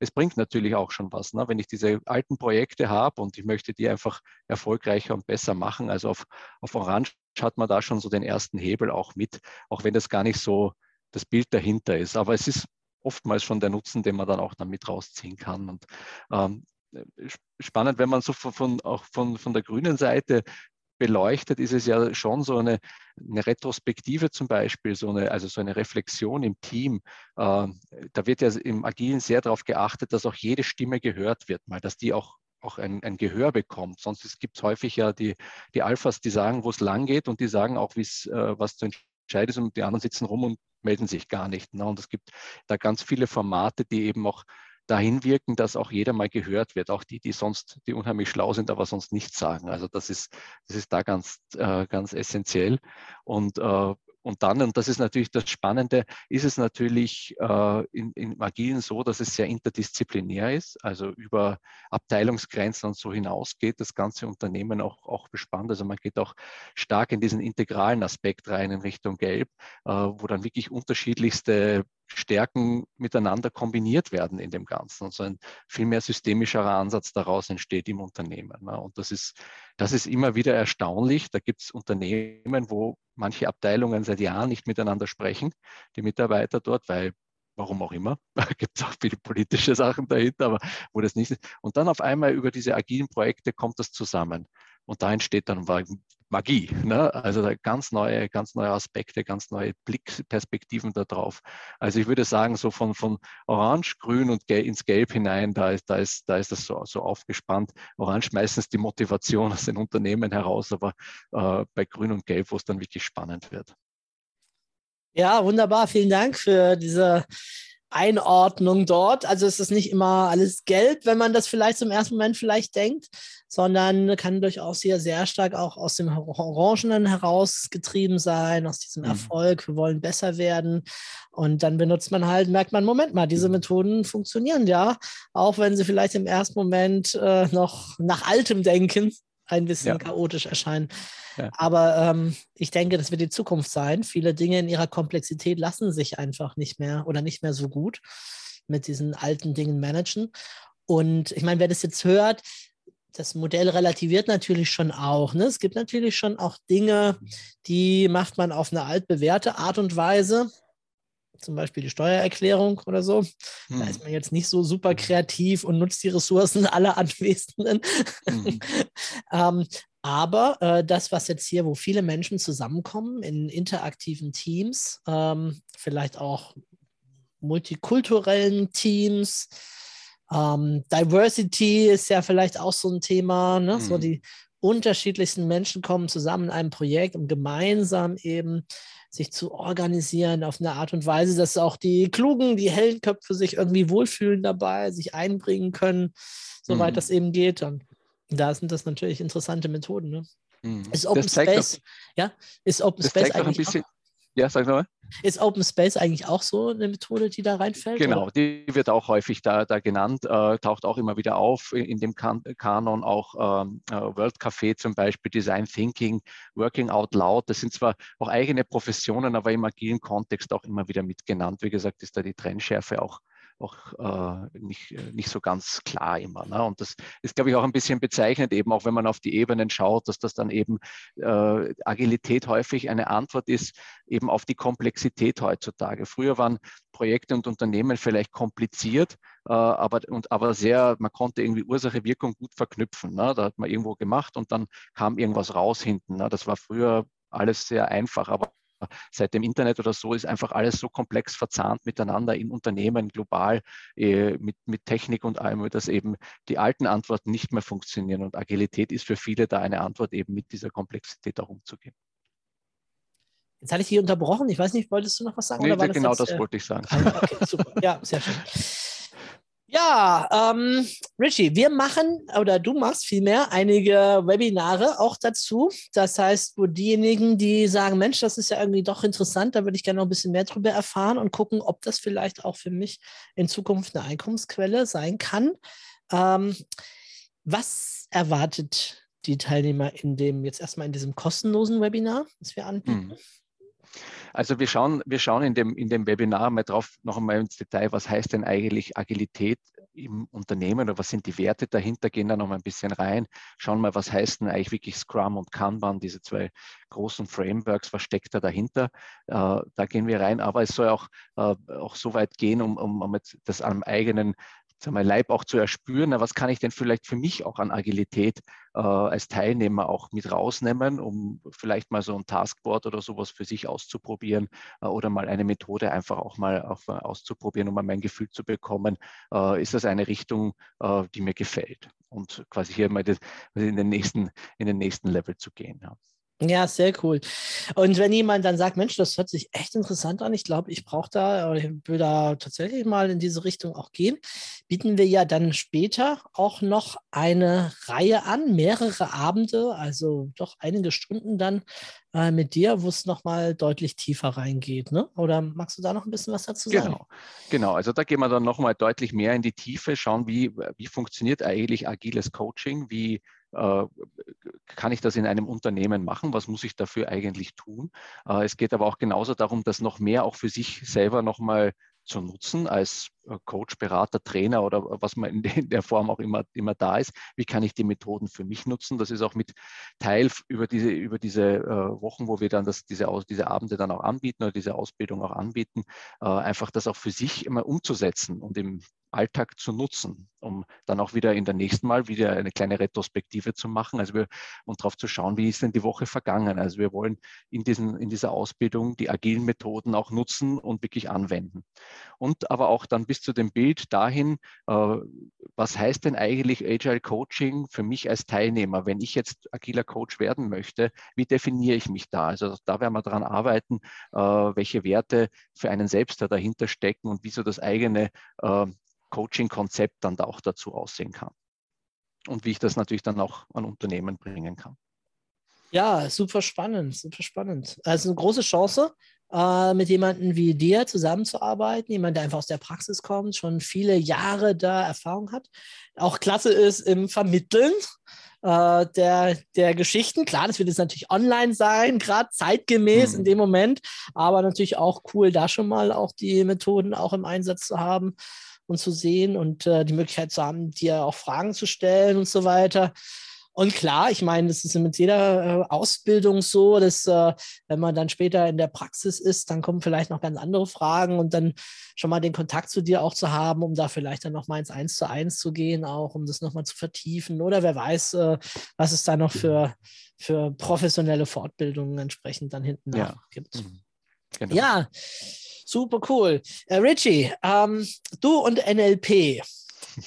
Es bringt natürlich auch schon was, ne, wenn ich diese alten Projekte habe und ich möchte die einfach erfolgreicher und besser machen. Also auf, auf Orange hat man da schon so den ersten Hebel auch mit, auch wenn das gar nicht so das Bild dahinter ist. Aber es ist oftmals schon der Nutzen, den man dann auch damit rausziehen kann. Und ähm, spannend, wenn man so von, auch von, von der grünen Seite beleuchtet, ist es ja schon so eine, eine Retrospektive zum Beispiel, so eine, also so eine Reflexion im Team. Äh, da wird ja im Agilen sehr darauf geachtet, dass auch jede Stimme gehört wird, mal, dass die auch auch ein, ein Gehör bekommt. Sonst gibt es häufig ja die, die Alphas, die sagen, wo es lang geht und die sagen auch, äh, was zu entscheiden ist und die anderen sitzen rum und melden sich gar nicht. Ne? Und es gibt da ganz viele Formate, die eben auch dahin wirken, dass auch jeder mal gehört wird, auch die, die sonst, die unheimlich schlau sind, aber sonst nichts sagen. Also das ist, das ist da ganz, äh, ganz essentiell. Und äh, und dann, und das ist natürlich das Spannende, ist es natürlich äh, in, in Agilen so, dass es sehr interdisziplinär ist, also über Abteilungsgrenzen und so hinausgeht das ganze Unternehmen auch, auch bespannt. Also man geht auch stark in diesen integralen Aspekt rein in Richtung Gelb, äh, wo dann wirklich unterschiedlichste Stärken miteinander kombiniert werden in dem Ganzen und so ein viel mehr systemischerer Ansatz daraus entsteht im Unternehmen. Ne? Und das ist, das ist immer wieder erstaunlich. Da gibt es Unternehmen, wo manche Abteilungen seit Jahren nicht miteinander sprechen, die Mitarbeiter dort, weil warum auch immer, da gibt es auch viele politische Sachen dahinter, aber wo das nicht ist. Und dann auf einmal über diese agilen Projekte kommt das zusammen. Und da entsteht dann Magie. Ne? Also ganz neue, ganz neue Aspekte, ganz neue Blickperspektiven darauf. Also ich würde sagen, so von, von Orange, Grün und Gel ins Gelb hinein, da ist, da ist, da ist das so, so aufgespannt. Orange meistens die Motivation aus den Unternehmen heraus, aber äh, bei Grün und Gelb, wo es dann wirklich spannend wird. Ja, wunderbar. Vielen Dank für diese Einordnung dort. Also es ist nicht immer alles gelb, wenn man das vielleicht zum ersten Moment vielleicht denkt, sondern kann durchaus hier sehr stark auch aus dem Orangenen herausgetrieben sein, aus diesem mhm. Erfolg. Wir wollen besser werden. Und dann benutzt man halt, merkt man, Moment mal, diese Methoden funktionieren ja, auch wenn sie vielleicht im ersten Moment äh, noch nach altem denken ein bisschen ja. chaotisch erscheinen. Ja. Aber ähm, ich denke, das wird die Zukunft sein. Viele Dinge in ihrer Komplexität lassen sich einfach nicht mehr oder nicht mehr so gut mit diesen alten Dingen managen. Und ich meine, wer das jetzt hört, das Modell relativiert natürlich schon auch. Ne? Es gibt natürlich schon auch Dinge, die macht man auf eine altbewährte Art und Weise zum Beispiel die Steuererklärung oder so. Hm. Da ist man jetzt nicht so super kreativ und nutzt die Ressourcen aller Anwesenden. Hm. ähm, aber äh, das, was jetzt hier, wo viele Menschen zusammenkommen in interaktiven Teams, ähm, vielleicht auch multikulturellen Teams, ähm, Diversity ist ja vielleicht auch so ein Thema, ne? Hm. so die unterschiedlichsten Menschen kommen zusammen in einem Projekt, um gemeinsam eben sich zu organisieren auf eine Art und Weise, dass auch die klugen, die hellen Köpfe sich irgendwie wohlfühlen dabei, sich einbringen können, soweit mhm. das eben geht. Und da sind das natürlich interessante Methoden. Ne? Mhm. Ist Open Space, auch, ja, ist Open Space eigentlich bisschen, ja, sag mal. Ist Open Space eigentlich auch so eine Methode, die da reinfällt? Genau, oder? die wird auch häufig da, da genannt, äh, taucht auch immer wieder auf in dem kan Kanon, auch ähm, äh, World Café zum Beispiel, Design Thinking, Working Out Loud. Das sind zwar auch eigene Professionen, aber im agilen Kontext auch immer wieder mitgenannt. Wie gesagt, ist da die Trennschärfe auch auch äh, nicht, äh, nicht so ganz klar immer. Ne? Und das ist, glaube ich, auch ein bisschen bezeichnend, eben auch wenn man auf die Ebenen schaut, dass das dann eben äh, Agilität häufig eine Antwort ist, eben auf die Komplexität heutzutage. Früher waren Projekte und Unternehmen vielleicht kompliziert, äh, aber, und, aber sehr, man konnte irgendwie Ursache-Wirkung gut verknüpfen. Ne? Da hat man irgendwo gemacht und dann kam irgendwas raus hinten. Ne? Das war früher alles sehr einfach, aber seit dem Internet oder so ist einfach alles so komplex verzahnt miteinander in Unternehmen, global, äh, mit, mit Technik und allem, dass eben die alten Antworten nicht mehr funktionieren. Und Agilität ist für viele da eine Antwort, eben mit dieser Komplexität auch umzugehen. Jetzt hatte ich dich unterbrochen. Ich weiß nicht, wolltest du noch was sagen? Nee, genau das, das äh, wollte ich sagen. Ah, okay, super. Ja, sehr schön. Ja, ähm, Richie, wir machen oder du machst vielmehr einige Webinare auch dazu. Das heißt, wo diejenigen, die sagen, Mensch, das ist ja irgendwie doch interessant, da würde ich gerne noch ein bisschen mehr darüber erfahren und gucken, ob das vielleicht auch für mich in Zukunft eine Einkommensquelle sein kann. Ähm, was erwartet die Teilnehmer in dem, jetzt erstmal in diesem kostenlosen Webinar, das wir anbieten? Mhm. Also wir schauen, wir schauen in dem, in dem Webinar mal drauf, noch einmal ins Detail, was heißt denn eigentlich Agilität im Unternehmen oder was sind die Werte dahinter, gehen da noch mal ein bisschen rein, schauen mal, was heißt denn eigentlich wirklich Scrum und Kanban, diese zwei großen Frameworks, was steckt da dahinter, äh, da gehen wir rein, aber es soll auch, äh, auch so weit gehen, um, um, um das am eigenen sagen Leib auch zu erspüren, na, was kann ich denn vielleicht für mich auch an Agilität äh, als Teilnehmer auch mit rausnehmen, um vielleicht mal so ein Taskboard oder sowas für sich auszuprobieren äh, oder mal eine Methode einfach auch mal auf, auszuprobieren, um mal mein Gefühl zu bekommen, äh, ist das eine Richtung, äh, die mir gefällt und quasi hier mal das, in, den nächsten, in den nächsten Level zu gehen. Ja. Ja, sehr cool. Und wenn jemand dann sagt, Mensch, das hört sich echt interessant an, ich glaube, ich brauche da ich will da tatsächlich mal in diese Richtung auch gehen, bieten wir ja dann später auch noch eine Reihe an, mehrere Abende, also doch einige Stunden dann äh, mit dir, wo es nochmal deutlich tiefer reingeht. Ne? Oder magst du da noch ein bisschen was dazu sagen? Genau, genau. also da gehen wir dann nochmal deutlich mehr in die Tiefe, schauen, wie, wie funktioniert eigentlich agiles Coaching, wie kann ich das in einem Unternehmen machen? Was muss ich dafür eigentlich tun? Äh, es geht aber auch genauso darum, das noch mehr auch für sich selber nochmal zu nutzen als äh, Coach, Berater, Trainer oder was man in der Form auch immer, immer da ist. Wie kann ich die Methoden für mich nutzen? Das ist auch mit Teil über diese, über diese Wochen, wo wir dann das, diese, diese Abende dann auch anbieten oder diese Ausbildung auch anbieten, einfach das auch für sich immer umzusetzen und im Alltag zu nutzen, um dann auch wieder in der nächsten Mal wieder eine kleine Retrospektive zu machen also wir, und darauf zu schauen, wie ist denn die Woche vergangen. Also wir wollen in, diesen, in dieser Ausbildung die agilen Methoden auch nutzen und wirklich anwenden. Und aber auch dann bis zu dem Bild dahin, äh, was heißt denn eigentlich Agile Coaching für mich als Teilnehmer, wenn ich jetzt agiler Coach werden möchte, wie definiere ich mich da? Also da werden wir daran arbeiten, äh, welche Werte für einen selbst da dahinter stecken und wieso das eigene äh, Coaching-Konzept dann auch dazu aussehen kann. Und wie ich das natürlich dann auch an Unternehmen bringen kann. Ja, super spannend, super spannend. Also eine große Chance, äh, mit jemandem wie dir zusammenzuarbeiten, jemand, der einfach aus der Praxis kommt, schon viele Jahre da Erfahrung hat. Auch klasse ist im Vermitteln äh, der, der Geschichten. Klar, das wird jetzt natürlich online sein, gerade zeitgemäß mhm. in dem Moment, aber natürlich auch cool, da schon mal auch die Methoden auch im Einsatz zu haben und zu sehen und äh, die Möglichkeit zu haben, dir auch Fragen zu stellen und so weiter. Und klar, ich meine, das ist mit jeder äh, Ausbildung so, dass äh, wenn man dann später in der Praxis ist, dann kommen vielleicht noch ganz andere Fragen und dann schon mal den Kontakt zu dir auch zu haben, um da vielleicht dann noch mal ins Eins zu eins zu gehen, auch um das noch mal zu vertiefen. Oder wer weiß, äh, was es da noch für, für professionelle Fortbildungen entsprechend dann hinten ja. gibt. Mhm. Genau. Ja, Super cool. Äh, Richie, ähm, du und NLP.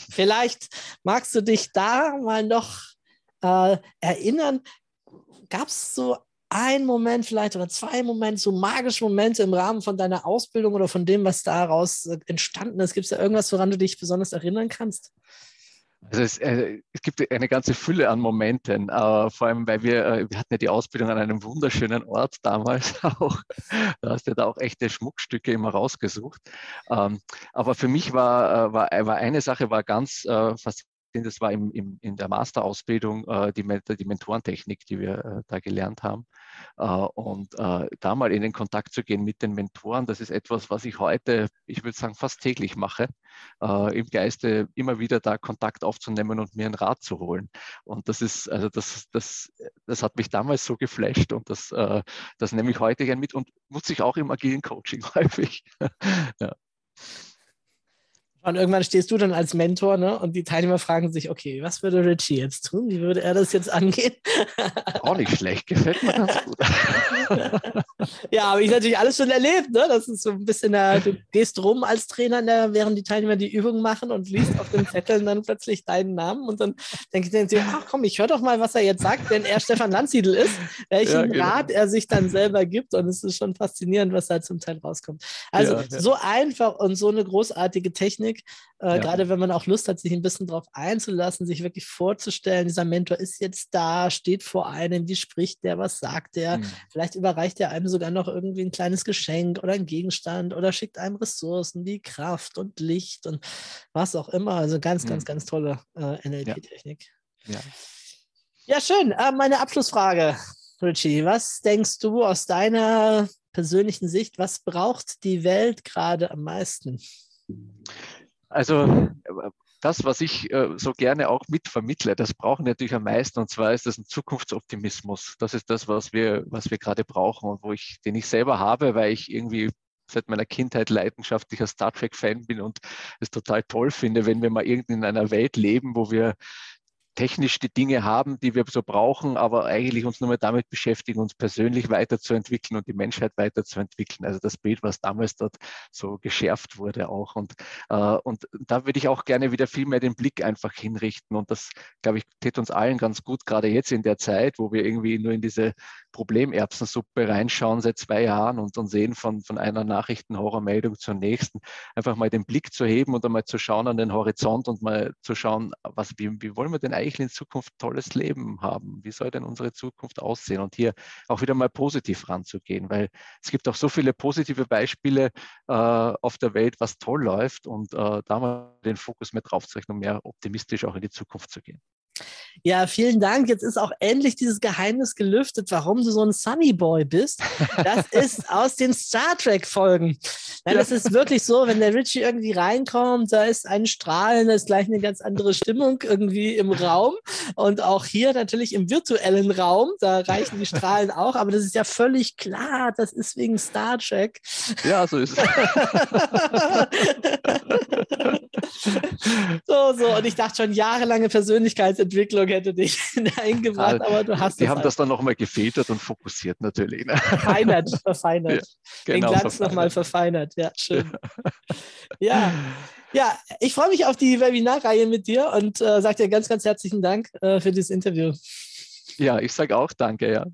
Vielleicht magst du dich da mal noch äh, erinnern. Gab es so einen Moment vielleicht oder zwei Momente, so magische Momente im Rahmen von deiner Ausbildung oder von dem, was daraus entstanden ist? Gibt es da irgendwas, woran du dich besonders erinnern kannst? Also es, äh, es, gibt eine ganze Fülle an Momenten, äh, vor allem weil wir, äh, wir hatten ja die Ausbildung an einem wunderschönen Ort damals auch. Da hast du ja da auch echte Schmuckstücke immer rausgesucht. Ähm, aber für mich war, äh, war, war eine Sache war ganz äh, faszinierend das war im, im, in der Masterausbildung äh, die, die Mentorentechnik, die wir äh, da gelernt haben. Äh, und äh, da mal in den Kontakt zu gehen mit den Mentoren, das ist etwas, was ich heute, ich würde sagen, fast täglich mache, äh, im Geiste immer wieder da Kontakt aufzunehmen und mir einen Rat zu holen. Und das ist, also das, das, das hat mich damals so geflasht und das, das nehme ich heute gern mit und nutze ich auch im agilen Coaching häufig. ja. Und irgendwann stehst du dann als Mentor, ne? Und die Teilnehmer fragen sich, okay, was würde Richie jetzt tun? Wie würde er das jetzt angehen? Auch nicht schlecht, gefällt mir ganz gut. ja, aber ich natürlich alles schon erlebt, ne? Das ist so ein bisschen, äh, du gehst rum als Trainer, ne, während die Teilnehmer die Übung machen und liest auf den Zetteln dann plötzlich deinen Namen und dann denke ich dir, ach komm, ich höre doch mal, was er jetzt sagt, wenn er Stefan Landsiedel ist, welchen ja, genau. Rat er sich dann selber gibt und es ist schon faszinierend, was da zum Teil rauskommt. Also ja, ja. so einfach und so eine großartige Technik Technik. Äh, Ja. Gerade wenn man auch Lust hat, sich ein bisschen darauf einzulassen, sich wirklich vorzustellen, dieser Mentor ist jetzt da, steht vor einem, wie spricht der, was sagt der? Mhm. Vielleicht überreicht er einem sogar noch irgendwie ein kleines Geschenk oder ein Gegenstand oder schickt einem Ressourcen wie Kraft und Licht und was auch immer. Also ganz, ganz, Mhm. ganz tolle äh, NLP-Technik. Ja. Ja, schön. Äh, meine Abschlussfrage, Richie. Was denkst du aus deiner persönlichen Sicht, was braucht die Welt gerade am meisten? Also äh, das, was ich äh, so gerne auch mitvermittle, das brauchen natürlich am meisten und zwar ist das ein Zukunftsoptimismus. Das ist das, was wir, was wir gerade brauchen und wo ich, den ich selber habe, weil ich irgendwie seit meiner Kindheit leidenschaftlicher Star Trek-Fan bin und es total toll finde, wenn wir mal irgendwie in einer Welt leben, wo wir technisch die Dinge haben, die wir so brauchen, aber eigentlich uns nur mal damit beschäftigen, uns persönlich weiterzuentwickeln und die Menschheit weiterzuentwickeln. Also das Bild, was damals dort so geschärft wurde auch. Und, äh, und da würde ich auch gerne wieder viel mehr den Blick einfach hinrichten. Und das, glaube ich, tät uns allen ganz gut, gerade jetzt in der Zeit, wo wir irgendwie nur in diese Problemerbsensuppe reinschauen seit zwei Jahren und, und sehen von, von einer Nachrichtenhorrormeldung zur nächsten, einfach mal den Blick zu heben und einmal zu schauen an den Horizont und mal zu schauen, was, wie, wie wollen wir denn eigentlich in Zukunft tolles Leben haben? Wie soll denn unsere Zukunft aussehen? Und hier auch wieder mal positiv ranzugehen, weil es gibt auch so viele positive Beispiele äh, auf der Welt, was toll läuft und äh, da mal den Fokus mehr drauf zu richten, um mehr optimistisch auch in die Zukunft zu gehen. Ja, vielen Dank. Jetzt ist auch endlich dieses Geheimnis gelüftet, warum du so ein Sunny Boy bist. Das ist aus den Star Trek-Folgen. Nein, das ist wirklich so, wenn der Richie irgendwie reinkommt, da ist ein Strahlen, da ist gleich eine ganz andere Stimmung irgendwie im Raum. Und auch hier natürlich im virtuellen Raum, da reichen die Strahlen auch, aber das ist ja völlig klar, das ist wegen Star Trek. Ja, so ist es. so, so. Und ich dachte schon, jahrelange Persönlichkeitsentwicklung hätte dich eingebracht, aber du hast Die haben halt das dann nochmal gefiltert und fokussiert natürlich. Ne? verfeinert, verfeinert. Den Genau, Glanz nochmal verfeinert. Ja, schön. Ja, ja, ich freue mich auf die Webinarreihe mit dir und äh, sage dir ganz, ganz herzlichen Dank äh, für dieses Interview. Ja, ich sage auch danke, ja.